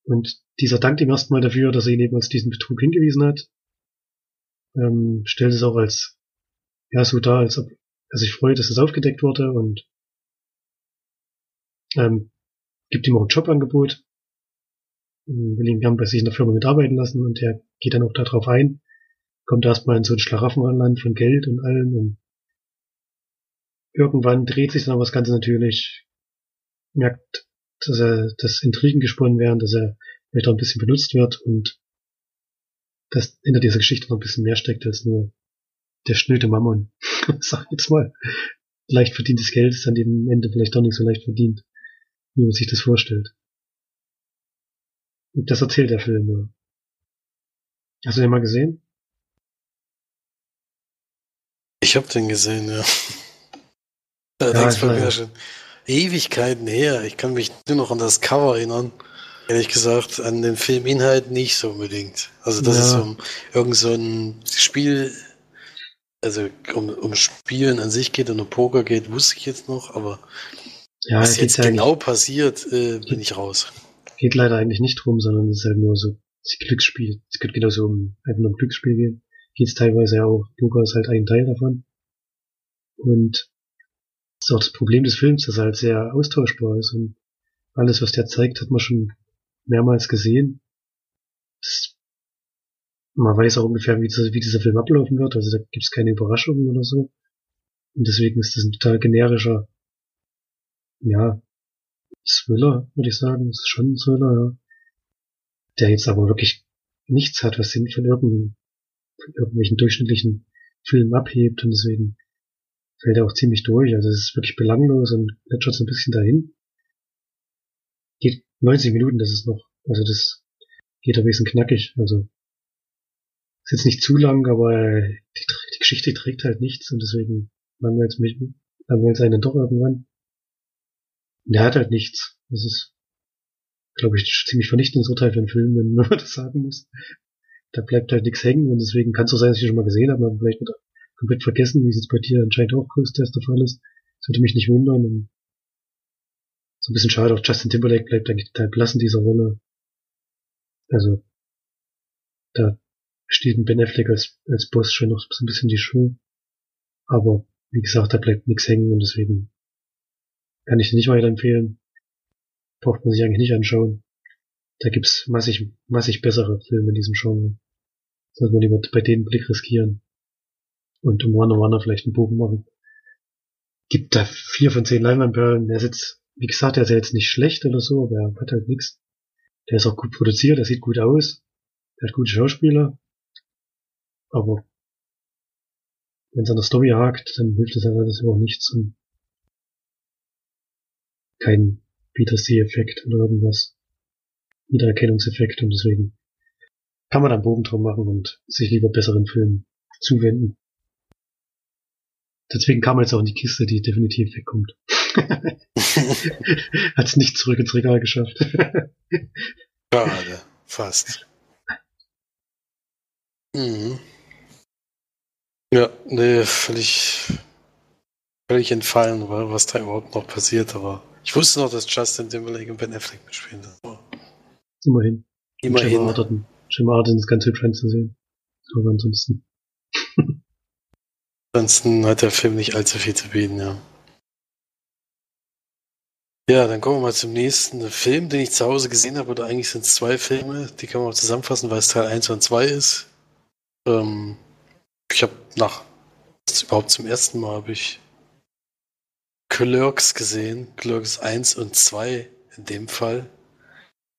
Und dieser dankt ihm erstmal dafür, dass er ihn eben als diesen Betrug hingewiesen hat. Ähm, stellt es auch als, ja, so dar, als ob er sich freut, dass es aufgedeckt wurde und ähm, gibt ihm auch ein Jobangebot, will ihn gern bei sich in der Firma mitarbeiten lassen und er geht dann auch darauf ein, kommt erstmal in so ein Schlaraffenland von Geld und allem und irgendwann dreht sich dann aber das Ganze natürlich, merkt, dass er, dass Intrigen gesponnen werden, dass er vielleicht auch ein bisschen benutzt wird und dass hinter dieser Geschichte noch ein bisschen mehr steckt als nur der schnöde Mammon. Sag jetzt mal. Leicht verdientes Geld ist eben am Ende vielleicht doch nicht so leicht verdient, wie man sich das vorstellt. Und das erzählt der Film. Ja. Hast du den mal gesehen? Ich hab den gesehen, ja. Allerdings ja, bei mir schon Ewigkeiten her. Ich kann mich nur noch an das Cover erinnern. Ehrlich gesagt, an den Filminhalt nicht so unbedingt. Also, das ja. ist um irgend so ein Spiel, also um, um Spielen an sich geht und um Poker geht, wusste ich jetzt noch, aber ja, was jetzt genau passiert, äh, bin ich raus. Geht leider eigentlich nicht drum, sondern es ist halt nur so Glücksspiel. Es könnte genauso um einfach nur um Glücksspiel gehen. Es teilweise ja auch. Poker ist halt ein Teil davon. Und das ist auch das Problem des Films, dass er halt sehr austauschbar ist und alles, was der zeigt, hat man schon mehrmals gesehen. Das, man weiß auch ungefähr, wie dieser, wie dieser Film ablaufen wird, also da gibt es keine Überraschungen oder so. Und deswegen ist das ein total generischer, ja, Thriller, würde ich sagen. Das ist schon ein Thriller, ja. Der jetzt aber wirklich nichts hat, was ihn von, irgendein, von irgendwelchen durchschnittlichen Filmen abhebt und deswegen fällt er auch ziemlich durch. Also es ist wirklich belanglos und plätschert so ein bisschen dahin. Geht 90 Minuten, das ist noch, also das geht ein bisschen knackig. Also ist jetzt nicht zu lang, aber die, die Geschichte trägt halt nichts und deswegen langweilt mich, langweilt einen doch irgendwann. Und er hat halt nichts. Das ist, glaube ich, ziemlich vernichtendes Urteil für einen Film, wenn man das sagen muss. Da bleibt halt nichts hängen und deswegen kann es so sein, dass ich ihn schon mal gesehen habe, aber vielleicht wird komplett vergessen, wie es jetzt bei dir anscheinend auch größtenteils der Fall ist. Das würde mich nicht wundern. Und so ein bisschen schade, auch Justin Timberlake bleibt eigentlich total blass in dieser Rolle. Also, da steht ein Ben Affleck als, als Boss schon noch so ein bisschen die Show. Aber, wie gesagt, da bleibt nichts hängen und deswegen kann ich nicht weiterempfehlen. Braucht man sich eigentlich nicht anschauen. Da gibt's massig, massig bessere Filme in diesem Genre. Sollte man lieber bei denen Blick riskieren und im One on One vielleicht einen Bogen machen. Gibt da vier von zehn Leinwandperlen. Der ist jetzt, wie gesagt, der ist ja jetzt nicht schlecht oder so, aber er hat halt nichts. Der ist auch gut produziert, der sieht gut aus. Der hat gute Schauspieler. Aber wenn es an der Story hakt, dann hilft das halt alles auch nichts und kein Peter C-Effekt oder irgendwas. Wiedererkennungseffekt und deswegen kann man dann Bogen drum machen und sich lieber besseren Filmen zuwenden. Deswegen kam er jetzt auch in die Kiste, die definitiv wegkommt. Hat es nicht zurück ins Regal geschafft. Schade, fast. Mhm. Ja, nee, völlig, völlig entfallen, was da überhaupt noch passiert, aber ich wusste noch, dass Justin Timberlake und Ben Affleck mitspielen. Immerhin. Immerhin. Jim Arden ist ganz hübsch anzusehen. Aber ansonsten. Ansonsten hat der Film nicht allzu viel zu bieten, ja. Ja, dann kommen wir mal zum nächsten Film, den ich zu Hause gesehen habe. Oder eigentlich sind es zwei Filme, die kann man auch zusammenfassen, weil es Teil 1 und 2 ist. Ähm, ich habe nach, überhaupt zum ersten Mal habe ich Clerks gesehen. Clerks 1 und 2 in dem Fall.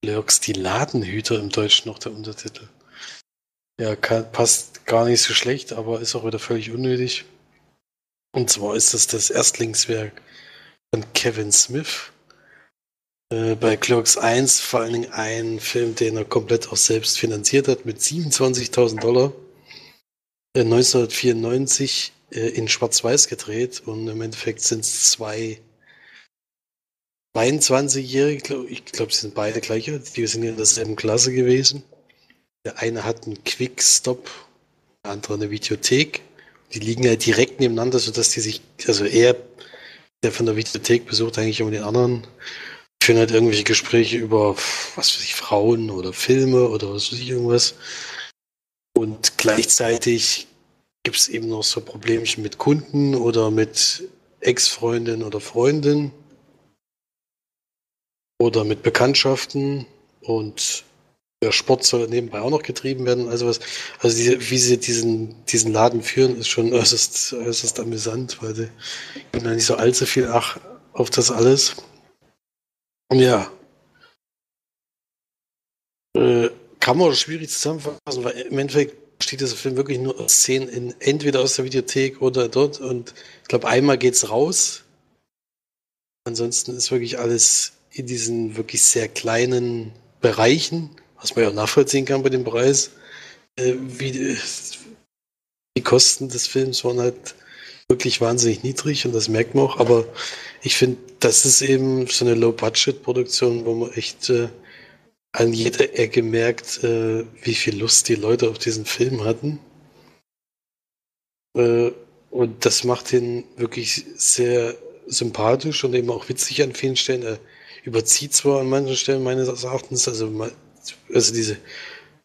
Clerks die Ladenhüter im Deutschen noch der Untertitel. Ja, kann, passt gar nicht so schlecht, aber ist auch wieder völlig unnötig. Und zwar ist das das Erstlingswerk von Kevin Smith. Äh, bei Clerks 1 vor allen Dingen ein Film, den er komplett auch selbst finanziert hat, mit 27.000 Dollar. Äh, 1994 äh, in Schwarz-Weiß gedreht und im Endeffekt sind es zwei 22-Jährige, ich glaube, sie sind beide gleiche, die sind in derselben Klasse gewesen. Der eine hat einen Quickstop, der andere eine Videothek. Die liegen ja direkt nebeneinander, sodass die sich, also er, der von der Videothek besucht eigentlich immer den anderen, führen halt irgendwelche Gespräche über, was weiß ich, Frauen oder Filme oder was weiß ich, irgendwas. Und gleichzeitig gibt es eben noch so Problemchen mit Kunden oder mit Ex-Freundin oder Freundin oder mit Bekanntschaften und der Sport soll nebenbei auch noch getrieben werden. Also was, also diese, wie sie diesen, diesen Laden führen, ist schon äußerst, äußerst amüsant, weil sie geben da nicht so allzu viel Ach auf das alles. Ja. Äh, kann man schwierig zusammenfassen, weil im Endeffekt besteht dieser Film wirklich nur aus Szenen in, entweder aus der Videothek oder dort und ich glaube, einmal geht's raus. Ansonsten ist wirklich alles in diesen wirklich sehr kleinen Bereichen, was man ja nachvollziehen kann bei dem Preis, äh, wie die Kosten des Films waren halt wirklich wahnsinnig niedrig und das merkt man auch, aber ich finde, das ist eben so eine Low-Budget-Produktion, wo man echt äh, an jeder Ecke merkt, äh, wie viel Lust die Leute auf diesen Film hatten. Äh, und das macht ihn wirklich sehr sympathisch und eben auch witzig an vielen Stellen. Er überzieht zwar an manchen Stellen meines Erachtens, also, also diese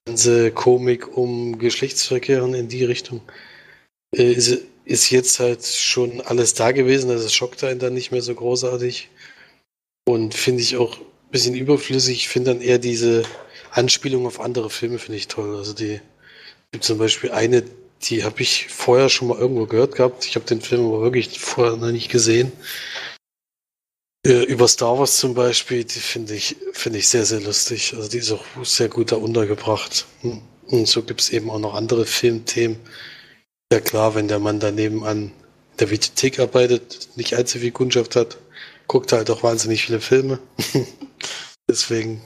ganze Komik um Geschlechtsverkehr in die Richtung äh, ist, ist jetzt halt schon alles da gewesen, also schockt einen dann nicht mehr so großartig. Und finde ich auch ein bisschen überflüssig. Ich finde dann eher diese Anspielung auf andere Filme finde ich toll. Also die gibt zum Beispiel eine, die habe ich vorher schon mal irgendwo gehört gehabt. Ich habe den Film aber wirklich vorher noch nicht gesehen. Äh, über Star Wars zum Beispiel, die finde ich, finde ich sehr, sehr lustig. Also die ist auch sehr gut da untergebracht. Und so gibt es eben auch noch andere Filmthemen. Ja klar, wenn der Mann daneben an der Videothek arbeitet, nicht allzu viel Kundschaft hat, guckt halt auch wahnsinnig viele Filme. Deswegen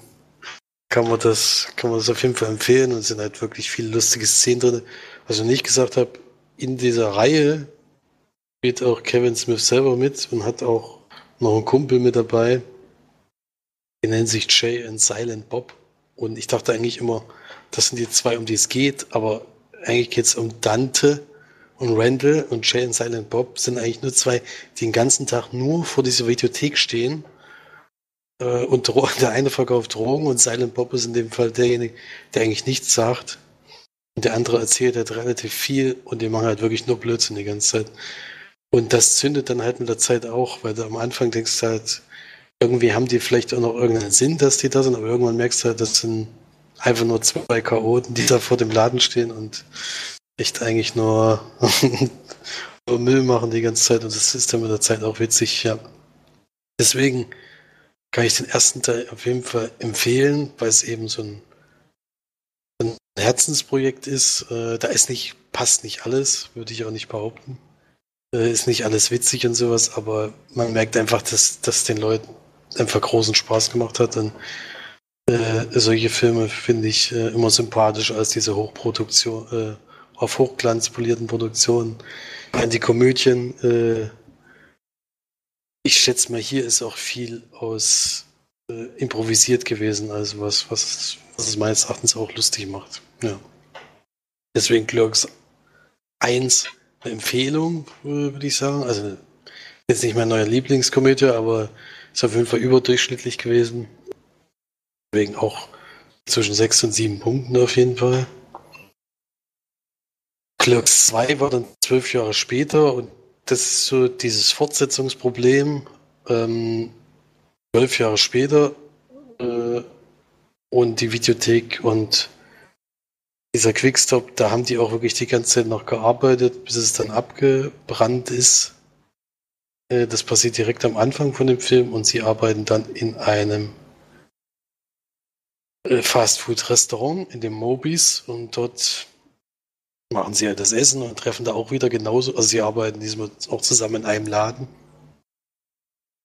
kann man das, kann man das auf jeden Fall empfehlen und sind halt wirklich viele lustige Szenen drin. Was ich nicht gesagt habe, in dieser Reihe spielt auch Kevin Smith selber mit und hat auch noch einen Kumpel mit dabei. Der nennt sich Jay and Silent Bob. Und ich dachte eigentlich immer, das sind die zwei, um die es geht, aber eigentlich geht es um Dante und Randall und Jay und Silent Bob sind eigentlich nur zwei, die den ganzen Tag nur vor dieser Videothek stehen. Äh, und der eine verkauft Drogen und Silent Bob ist in dem Fall derjenige, der eigentlich nichts sagt. Und der andere erzählt halt relativ viel und die machen halt wirklich nur Blödsinn die ganze Zeit. Und das zündet dann halt mit der Zeit auch, weil du am Anfang denkst halt, irgendwie haben die vielleicht auch noch irgendeinen Sinn, dass die da sind, aber irgendwann merkst du halt, das sind einfach nur zwei Chaoten, die da vor dem Laden stehen und echt eigentlich nur, nur Müll machen die ganze Zeit und das ist dann mit der Zeit auch witzig, ja. Deswegen kann ich den ersten Teil auf jeden Fall empfehlen, weil es eben so ein, ein Herzensprojekt ist. Äh, da ist nicht, passt nicht alles, würde ich auch nicht behaupten. Äh, ist nicht alles witzig und sowas, aber man merkt einfach, dass das den Leuten einfach großen Spaß gemacht hat. Und äh, solche Filme finde ich äh, immer sympathisch als diese Hochproduktion, äh, auf Hochglanz polierten Produktionen. Die Komödien, äh, ich schätze mal, hier ist auch viel aus äh, improvisiert gewesen, also was, was, was es meines Erachtens auch lustig macht. Ja. Deswegen Clerks 1 eine Empfehlung, würde ich sagen. Also jetzt nicht mein neuer Lieblingskomödie, aber ist auf jeden Fall überdurchschnittlich gewesen. Deswegen auch zwischen sechs und sieben Punkten auf jeden Fall. Clerks 2 war dann zwölf Jahre später und das ist so dieses Fortsetzungsproblem. Ähm, zwölf Jahre später äh, und die Videothek und dieser Quickstop, da haben die auch wirklich die ganze Zeit noch gearbeitet, bis es dann abgebrannt ist. Äh, das passiert direkt am Anfang von dem Film und sie arbeiten dann in einem äh, Fastfood-Restaurant, in dem Mobis und dort machen sie halt das Essen und treffen da auch wieder genauso. Also sie arbeiten diesmal auch zusammen in einem Laden.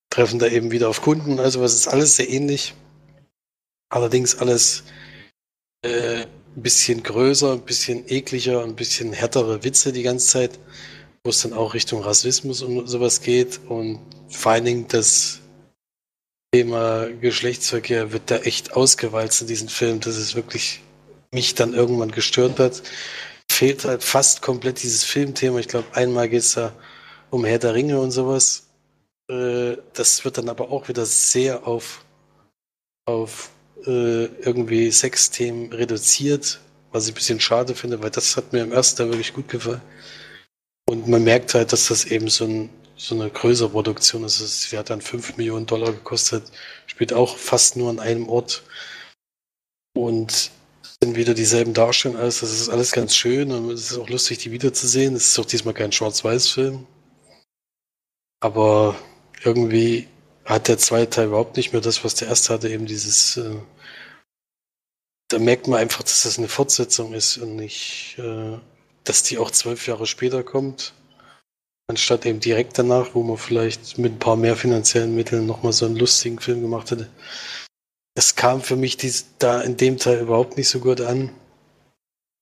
Treffen da eben wieder auf Kunden. Also es ist alles sehr ähnlich. Allerdings alles äh, ein bisschen größer, ein bisschen ekliger, ein bisschen härtere Witze die ganze Zeit, wo es dann auch Richtung Rassismus und sowas geht. Und vor allen Dingen das Thema Geschlechtsverkehr wird da echt ausgewalzt in diesem Film, dass es wirklich mich dann irgendwann gestört hat. Fehlt halt fast komplett dieses Filmthema. Ich glaube, einmal geht es da um Herr der Ringe und sowas. Äh, das wird dann aber auch wieder sehr auf, auf äh, irgendwie Sexthemen reduziert, was ich ein bisschen schade finde, weil das hat mir im ersten Teil wirklich gut gefallen. Und man merkt halt, dass das eben so, ein, so eine größere Produktion ist. Sie hat dann 5 Millionen Dollar gekostet, spielt auch fast nur an einem Ort. Und sind wieder dieselben Darstellungen, alles. Das ist alles ganz schön und es ist auch lustig, die wiederzusehen. Es ist auch diesmal kein Schwarz-Weiß-Film. Aber irgendwie hat der zweite Teil überhaupt nicht mehr das, was der erste hatte, eben dieses. Äh, da merkt man einfach, dass das eine Fortsetzung ist und nicht, äh, dass die auch zwölf Jahre später kommt, anstatt eben direkt danach, wo man vielleicht mit ein paar mehr finanziellen Mitteln nochmal so einen lustigen Film gemacht hätte. Es kam für mich dies, da in dem Teil überhaupt nicht so gut an.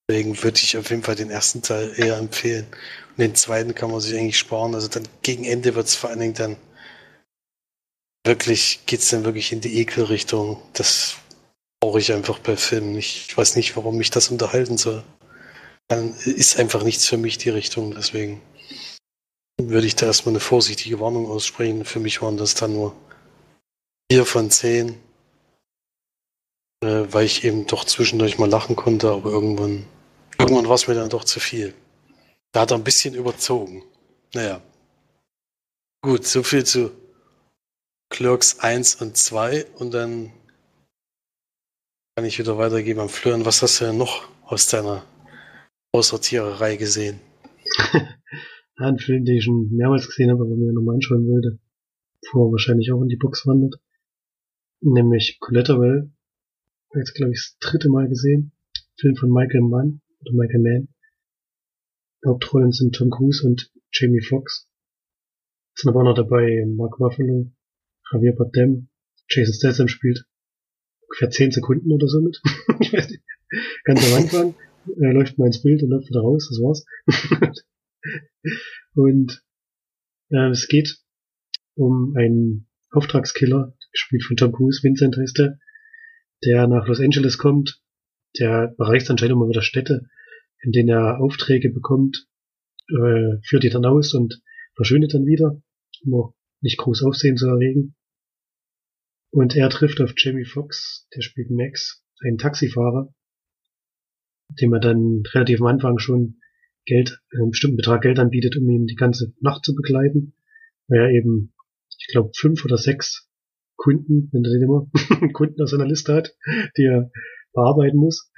Deswegen würde ich auf jeden Fall den ersten Teil eher empfehlen. Und den zweiten kann man sich eigentlich sparen. Also dann gegen Ende wird es vor allen Dingen dann wirklich, geht es dann wirklich in die Ekelrichtung. Das brauche ich einfach bei Filmen. Ich weiß nicht, warum mich das unterhalten soll. Dann ist einfach nichts für mich die Richtung. Deswegen würde ich da erstmal eine vorsichtige Warnung aussprechen. Für mich waren das dann nur vier von zehn, äh, weil ich eben doch zwischendurch mal lachen konnte, aber irgendwann, irgendwann war es mir dann doch zu viel. Da hat er ein bisschen überzogen. Naja. Gut, so viel zu Clerks 1 und 2 und dann kann ich wieder weitergeben am Flören. Was hast du denn noch aus deiner Aussortiererei gesehen? ein Film, den ich schon mehrmals gesehen habe, aber mir nochmal anschauen wollte, bevor er wahrscheinlich auch in die Box wandert. Nämlich Collateral. Jetzt, glaube ich, das dritte Mal gesehen. Film von Michael Mann oder Michael Mann. Hauptrollen sind Tom Cruise und Jamie Foxx. Sind aber auch noch dabei Mark Ruffalo, Javier Bardem, Jason Statham spielt ungefähr 10 Sekunden oder so mit. ich weiß nicht. Ganz am Anfang äh, läuft mal ins Bild und läuft wieder raus, das war's. und äh, es geht um einen Auftragskiller, gespielt von Tom Cruise, Vincent heißt der, der nach Los Angeles kommt, der bereist anscheinend immer wieder Städte, in denen er Aufträge bekommt, äh, führt die dann aus und verschwindet dann wieder, um auch nicht groß Aufsehen zu erregen. Und er trifft auf Jamie Foxx, der spielt Max, einen Taxifahrer, dem er dann relativ am Anfang schon Geld, einen bestimmten Betrag Geld anbietet, um ihn die ganze Nacht zu begleiten, weil er eben, ich glaube, fünf oder sechs Kunden, wenn er den immer, Kunden aus seiner Liste hat, die er bearbeiten muss.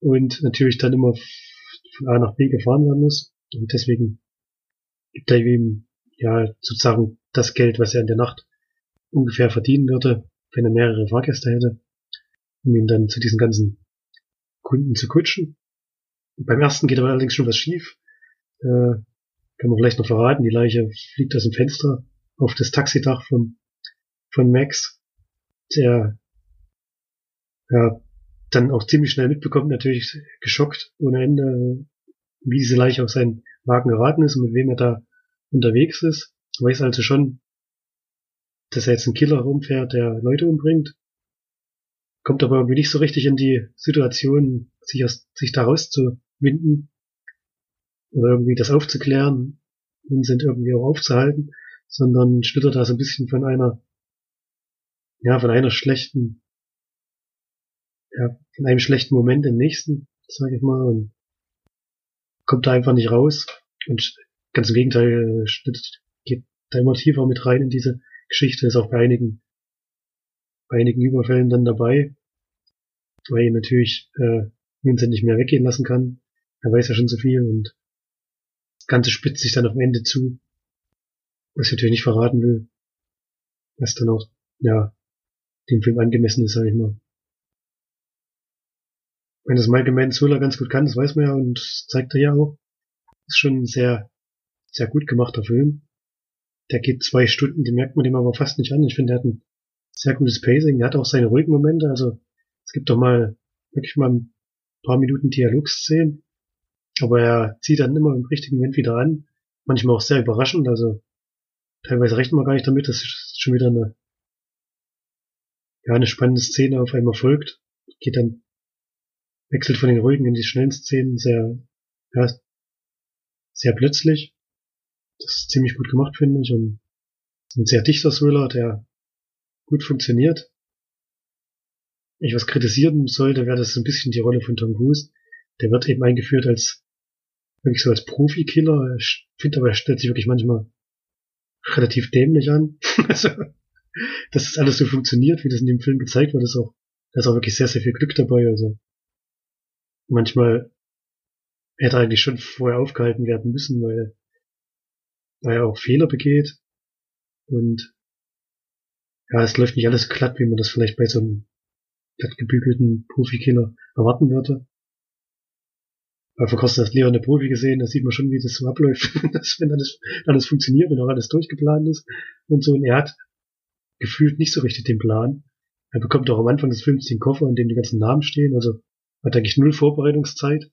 Und natürlich dann immer von A nach B gefahren werden muss. Und deswegen gibt er ihm ja sozusagen das Geld, was er in der Nacht ungefähr verdienen würde, wenn er mehrere Fahrgäste hätte, um ihn dann zu diesen ganzen Kunden zu kutschen. Beim ersten geht aber allerdings schon was schief. Äh, kann man vielleicht noch verraten, die Leiche fliegt aus dem Fenster auf das Taxidach von, von Max, der ja, dann auch ziemlich schnell mitbekommt, natürlich geschockt ohne Ende, wie diese Leiche auf seinen Wagen geraten ist und mit wem er da unterwegs ist. Weiß also schon, dass er jetzt ein Killer rumfährt, der Leute umbringt. Kommt aber irgendwie nicht so richtig in die Situation, sich, aus, sich da rauszuwinden oder irgendwie das aufzuklären und sind irgendwie auch aufzuhalten, sondern schlittert da so ein bisschen von einer, ja, von einer schlechten, ja, von einem schlechten Moment im nächsten, sag ich mal, und kommt da einfach nicht raus und ganz im Gegenteil, geht da immer tiefer mit rein in diese Geschichte, ist auch bei einigen, bei einigen Überfällen dann dabei, weil ihn natürlich äh, Vincent nicht mehr weggehen lassen kann. Er weiß ja schon so viel und das Ganze spitzt sich dann dem Ende zu, was ich natürlich nicht verraten will, was dann auch, ja, dem Film angemessen ist, sag ich mal. wenn das Michael Mann ganz gut kann, das weiß man ja und das zeigt er ja auch. Ist schon ein sehr, sehr gut gemachter Film. Der geht zwei Stunden, die merkt man dem aber fast nicht an. Ich finde, er hat ein sehr gutes Pacing. Er hat auch seine ruhigen Momente. Also es gibt doch mal wirklich mal ein paar Minuten Dialogszenen. Aber er zieht dann immer im richtigen Moment wieder an. Manchmal auch sehr überraschend. Also teilweise rechnet man gar nicht damit, dass schon wieder eine, ja, eine spannende Szene auf einmal folgt. Geht dann, wechselt von den ruhigen in die schnellen Szenen sehr, ja, sehr plötzlich. Das ist ziemlich gut gemacht, finde ich. Und ein sehr dichter Thriller, der gut funktioniert. Ich was kritisieren sollte, wäre das so ein bisschen die Rolle von Tom Cruise. Der wird eben eingeführt als wirklich so als Profikiller. Ich finde aber, er stellt sich wirklich manchmal relativ dämlich an. also, dass das alles so funktioniert, wie das in dem Film gezeigt wird, ist auch, da ist auch wirklich sehr, sehr viel Glück dabei. Also manchmal hätte er eigentlich schon vorher aufgehalten werden müssen, weil, weil er auch Fehler begeht. Und ja, es läuft nicht alles glatt, wie man das vielleicht bei so einem glatt gebügelten Profikiller erwarten würde. Bei Verkosten hat Leon der Profi gesehen, da sieht man schon, wie das so abläuft, dass, wenn alles, alles funktioniert, wenn auch alles durchgeplant ist und so. Und er hat gefühlt nicht so richtig den Plan. Er bekommt auch am Anfang des Films den Koffer, in dem die ganzen Namen stehen, also hat eigentlich null Vorbereitungszeit.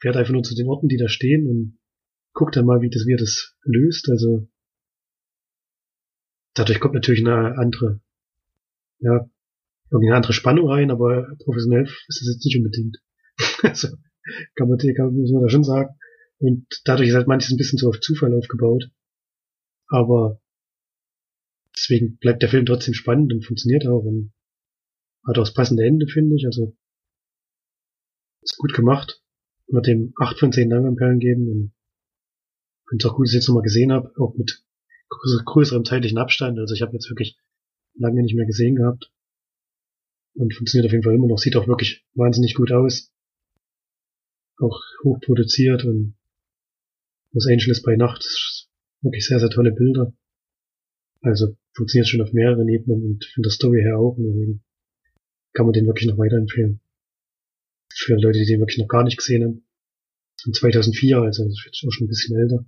Fährt einfach nur zu den Orten, die da stehen und guckt dann mal, wie das, wie er das löst. Also dadurch kommt natürlich eine andere, ja, eine andere Spannung rein, aber professionell ist das jetzt nicht unbedingt. also kann man, kann, muss man da schon sagen. Und dadurch ist halt manches ein bisschen so auf Zufall aufgebaut. Aber deswegen bleibt der Film trotzdem spannend und funktioniert auch und hat auch das passende Ende, finde ich. Also ist gut gemacht. Wird dem 8 von 10 Langamperlen geben und finde es auch gut, dass ich jetzt nochmal gesehen habe, auch mit größerem zeitlichen Abstand. Also ich habe jetzt wirklich lange nicht mehr gesehen gehabt. Und funktioniert auf jeden Fall immer noch. Sieht auch wirklich wahnsinnig gut aus. Auch hoch produziert und Los Angeles bei Nacht. Wirklich sehr, sehr tolle Bilder. Also funktioniert schon auf mehreren Ebenen und von der Story her auch. Deswegen kann man den wirklich noch weiterempfehlen. Für Leute, die den wirklich noch gar nicht gesehen haben. Von 2004, also das jetzt auch schon ein bisschen älter.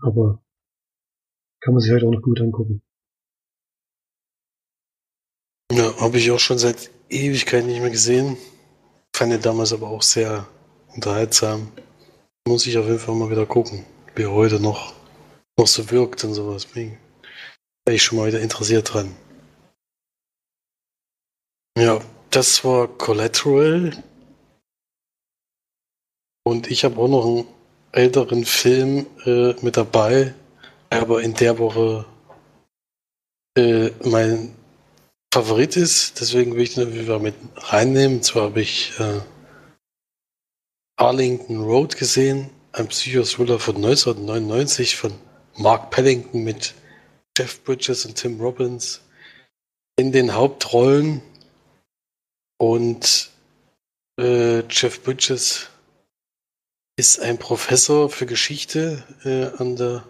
Aber kann man sich halt auch noch gut angucken. Ja, habe ich auch schon seit Ewigkeit nicht mehr gesehen. Fand ihn damals aber auch sehr unterhaltsam. Muss ich auf jeden Fall mal wieder gucken, wie heute noch, noch so wirkt und sowas. Bin ich schon mal wieder interessiert dran. Ja, das war Collateral. Und ich habe auch noch einen älteren Film äh, mit dabei, aber in der Woche äh, mein Favorit ist. Deswegen will ich den wieder mit reinnehmen. Und zwar habe ich äh, Arlington Road gesehen, ein Psychothriller von 1999 von Mark Pellington mit Jeff Bridges und Tim Robbins in den Hauptrollen. Und äh, Jeff Bridges ist ein Professor für Geschichte äh, an der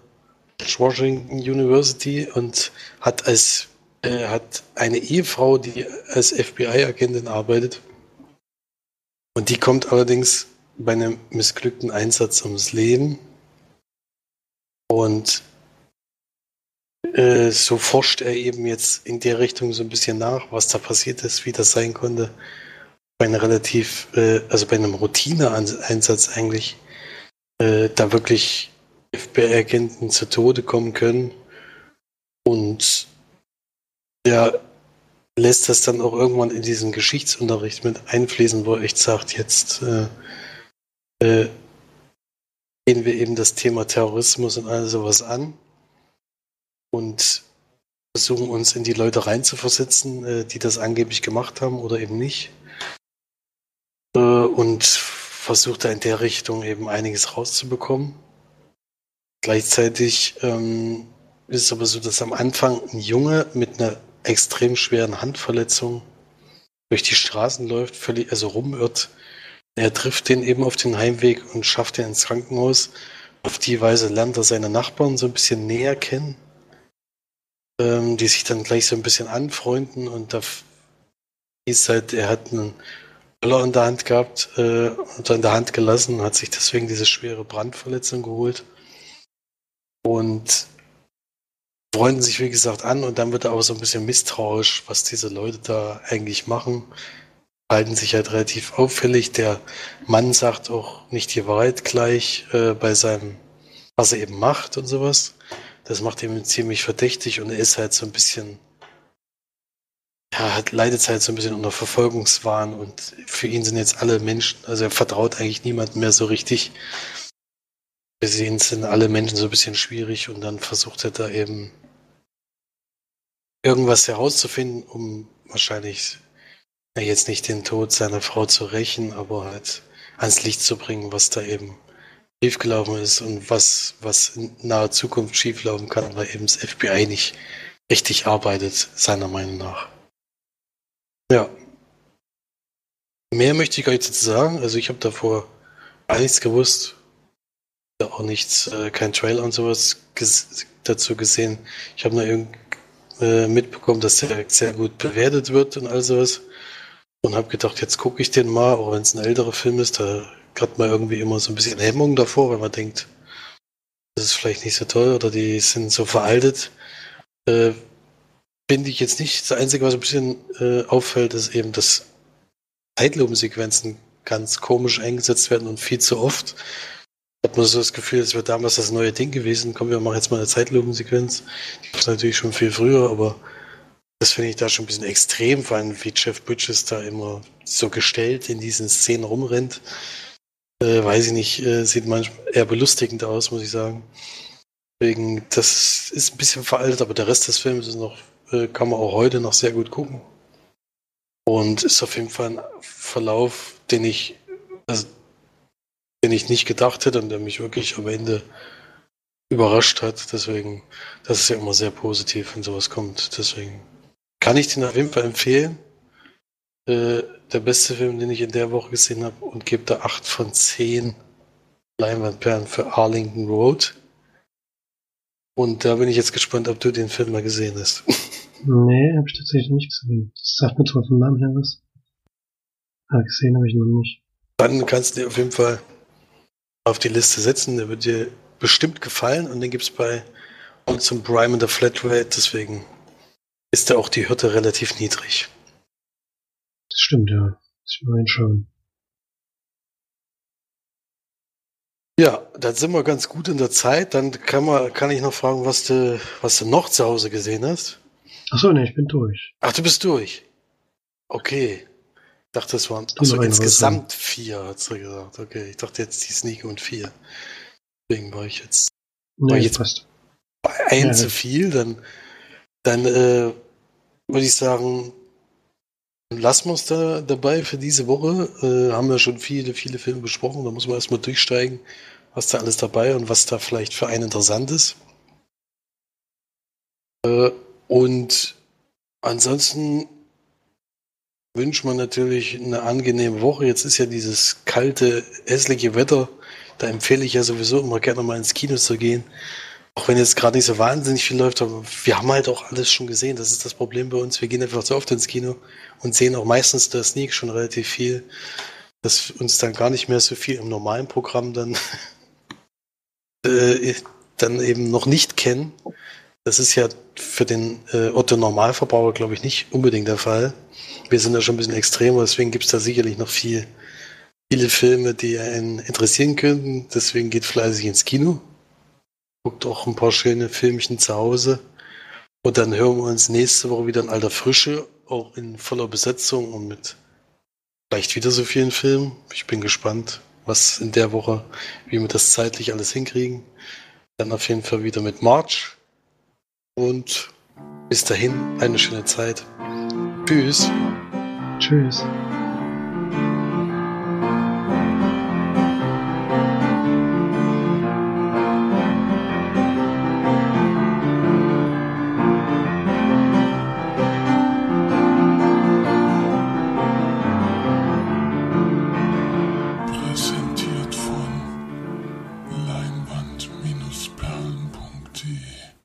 Washington University und hat als äh, hat eine Ehefrau, die als FBI-Agentin arbeitet. Und die kommt allerdings bei einem missglückten Einsatz ums Leben. Und äh, so forscht er eben jetzt in der Richtung so ein bisschen nach, was da passiert ist, wie das sein konnte. Bei einem relativ, äh, also bei einem Routine-Einsatz eigentlich, äh, da wirklich FBI-Agenten zu Tode kommen können. Und er lässt das dann auch irgendwann in diesen Geschichtsunterricht mit einfließen, wo er echt sagt, jetzt äh, äh, gehen wir eben das Thema Terrorismus und all sowas an und versuchen uns in die Leute reinzuversetzen, äh, die das angeblich gemacht haben oder eben nicht. Äh, und versucht da in der Richtung eben einiges rauszubekommen. Gleichzeitig ähm, ist es aber so, dass am Anfang ein Junge mit einer extrem schweren Handverletzung durch die Straßen läuft, völlig, also rumirrt. Er trifft den eben auf den Heimweg und schafft ihn ins Krankenhaus. Auf die Weise lernt er seine Nachbarn so ein bisschen näher kennen, ähm, die sich dann gleich so ein bisschen anfreunden und da ist halt, er hat einen Böller in der Hand gehabt, äh, oder in der Hand gelassen, hat sich deswegen diese schwere Brandverletzung geholt. Und freunden sich, wie gesagt, an und dann wird er auch so ein bisschen misstrauisch, was diese Leute da eigentlich machen. Halten sich halt relativ auffällig. Der Mann sagt auch nicht die Wahrheit gleich äh, bei seinem, was er eben macht und sowas. Das macht ihn ziemlich verdächtig und er ist halt so ein bisschen, ja, hat, leidet halt so ein bisschen unter Verfolgungswahn und für ihn sind jetzt alle Menschen, also er vertraut eigentlich niemandem mehr so richtig. Für ihn sind alle Menschen so ein bisschen schwierig und dann versucht er da eben irgendwas herauszufinden, um wahrscheinlich ja, jetzt nicht den Tod seiner Frau zu rächen, aber halt ans Licht zu bringen, was da eben schiefgelaufen ist und was, was in naher Zukunft schieflaufen kann, weil eben das FBI nicht richtig arbeitet, seiner Meinung nach. Ja. Mehr möchte ich gar nicht dazu sagen. Also ich habe davor gar nichts gewusst. Auch nichts, äh, kein Trailer und sowas ges dazu gesehen. Ich habe nur irgendwie äh, mitbekommen, dass der sehr gut bewertet wird und all sowas. Und habe gedacht, jetzt gucke ich den mal, auch wenn es ein älterer Film ist, da hat man irgendwie immer so ein bisschen Hemmung davor, weil man denkt, das ist vielleicht nicht so toll oder die sind so veraltet. Äh, Finde ich jetzt nicht. Das Einzige, was ein bisschen äh, auffällt, ist eben, dass Zeitlupensequenzen ganz komisch eingesetzt werden und viel zu oft hat man so das Gefühl, es wäre damals das neue Ding gewesen. Komm, wir machen jetzt mal eine Zeitlupensequenz. Die ist natürlich schon viel früher, aber das finde ich da schon ein bisschen extrem, vor allem wie Jeff Bridges da immer so gestellt in diesen Szenen rumrennt. Äh, weiß ich nicht, äh, sieht manchmal eher belustigend aus, muss ich sagen. Deswegen, das ist ein bisschen veraltet, aber der Rest des Films ist noch, äh, kann man auch heute noch sehr gut gucken. Und ist auf jeden Fall ein Verlauf, den ich, also den ich nicht gedacht hätte und der mich wirklich am Ende überrascht hat. Deswegen, das ist ja immer sehr positiv, wenn sowas kommt. Deswegen kann ich den auf jeden Fall empfehlen. Äh, der beste Film, den ich in der Woche gesehen habe und gebe da 8 von 10 Leinwandperlen für Arlington Road. Und da bin ich jetzt gespannt, ob du den Film mal gesehen hast. Nee, habe ich tatsächlich nicht gesehen. Das sagt mir zwar vom Namen her was. Aber gesehen habe ich noch nicht. Dann kannst du dir auf jeden Fall auf die Liste setzen. Der wird dir bestimmt gefallen und den gibt es bei uns zum Prime in der Flatrate. Deswegen ist da auch die Hürde relativ niedrig. Das stimmt, ja. Muss ich mal reinschauen. Ja, dann sind wir ganz gut in der Zeit. Dann kann, man, kann ich noch fragen, was du, was du noch zu Hause gesehen hast. Achso, nee, ich bin durch. Ach, du bist durch. Okay dachte, das waren also einen insgesamt vier, hat sie gesagt. Okay, ich dachte jetzt die Sneak und vier. Deswegen war ich jetzt Nee, jetzt- passt. ein Ja, zu viel. Dann, dann äh, würde ich sagen, lassen wir uns da dabei für diese Woche. Äh, haben wir schon viele, viele Filme besprochen. Da muss man erstmal durchsteigen, was da alles dabei und was da vielleicht für einen interessant ist. Äh, und ansonsten wünscht man natürlich eine angenehme Woche. Jetzt ist ja dieses kalte, hässliche Wetter. Da empfehle ich ja sowieso immer gerne mal ins Kino zu gehen. Auch wenn jetzt gerade nicht so wahnsinnig viel läuft, aber wir haben halt auch alles schon gesehen. Das ist das Problem bei uns. Wir gehen einfach zu oft ins Kino und sehen auch meistens der Sneak schon relativ viel, dass uns dann gar nicht mehr so viel im normalen Programm dann, äh, dann eben noch nicht kennen. Das ist ja für den äh, Otto Normalverbraucher, glaube ich, nicht unbedingt der Fall. Wir sind da schon ein bisschen extremer, deswegen gibt es da sicherlich noch viel, viele Filme, die einen interessieren könnten. Deswegen geht fleißig ins Kino. Guckt auch ein paar schöne Filmchen zu Hause. Und dann hören wir uns nächste Woche wieder in alter Frische, auch in voller Besetzung und mit vielleicht wieder so vielen Filmen. Ich bin gespannt, was in der Woche, wie wir das zeitlich alles hinkriegen. Dann auf jeden Fall wieder mit March. Und bis dahin eine schöne Zeit. Tschüss. Tschüss.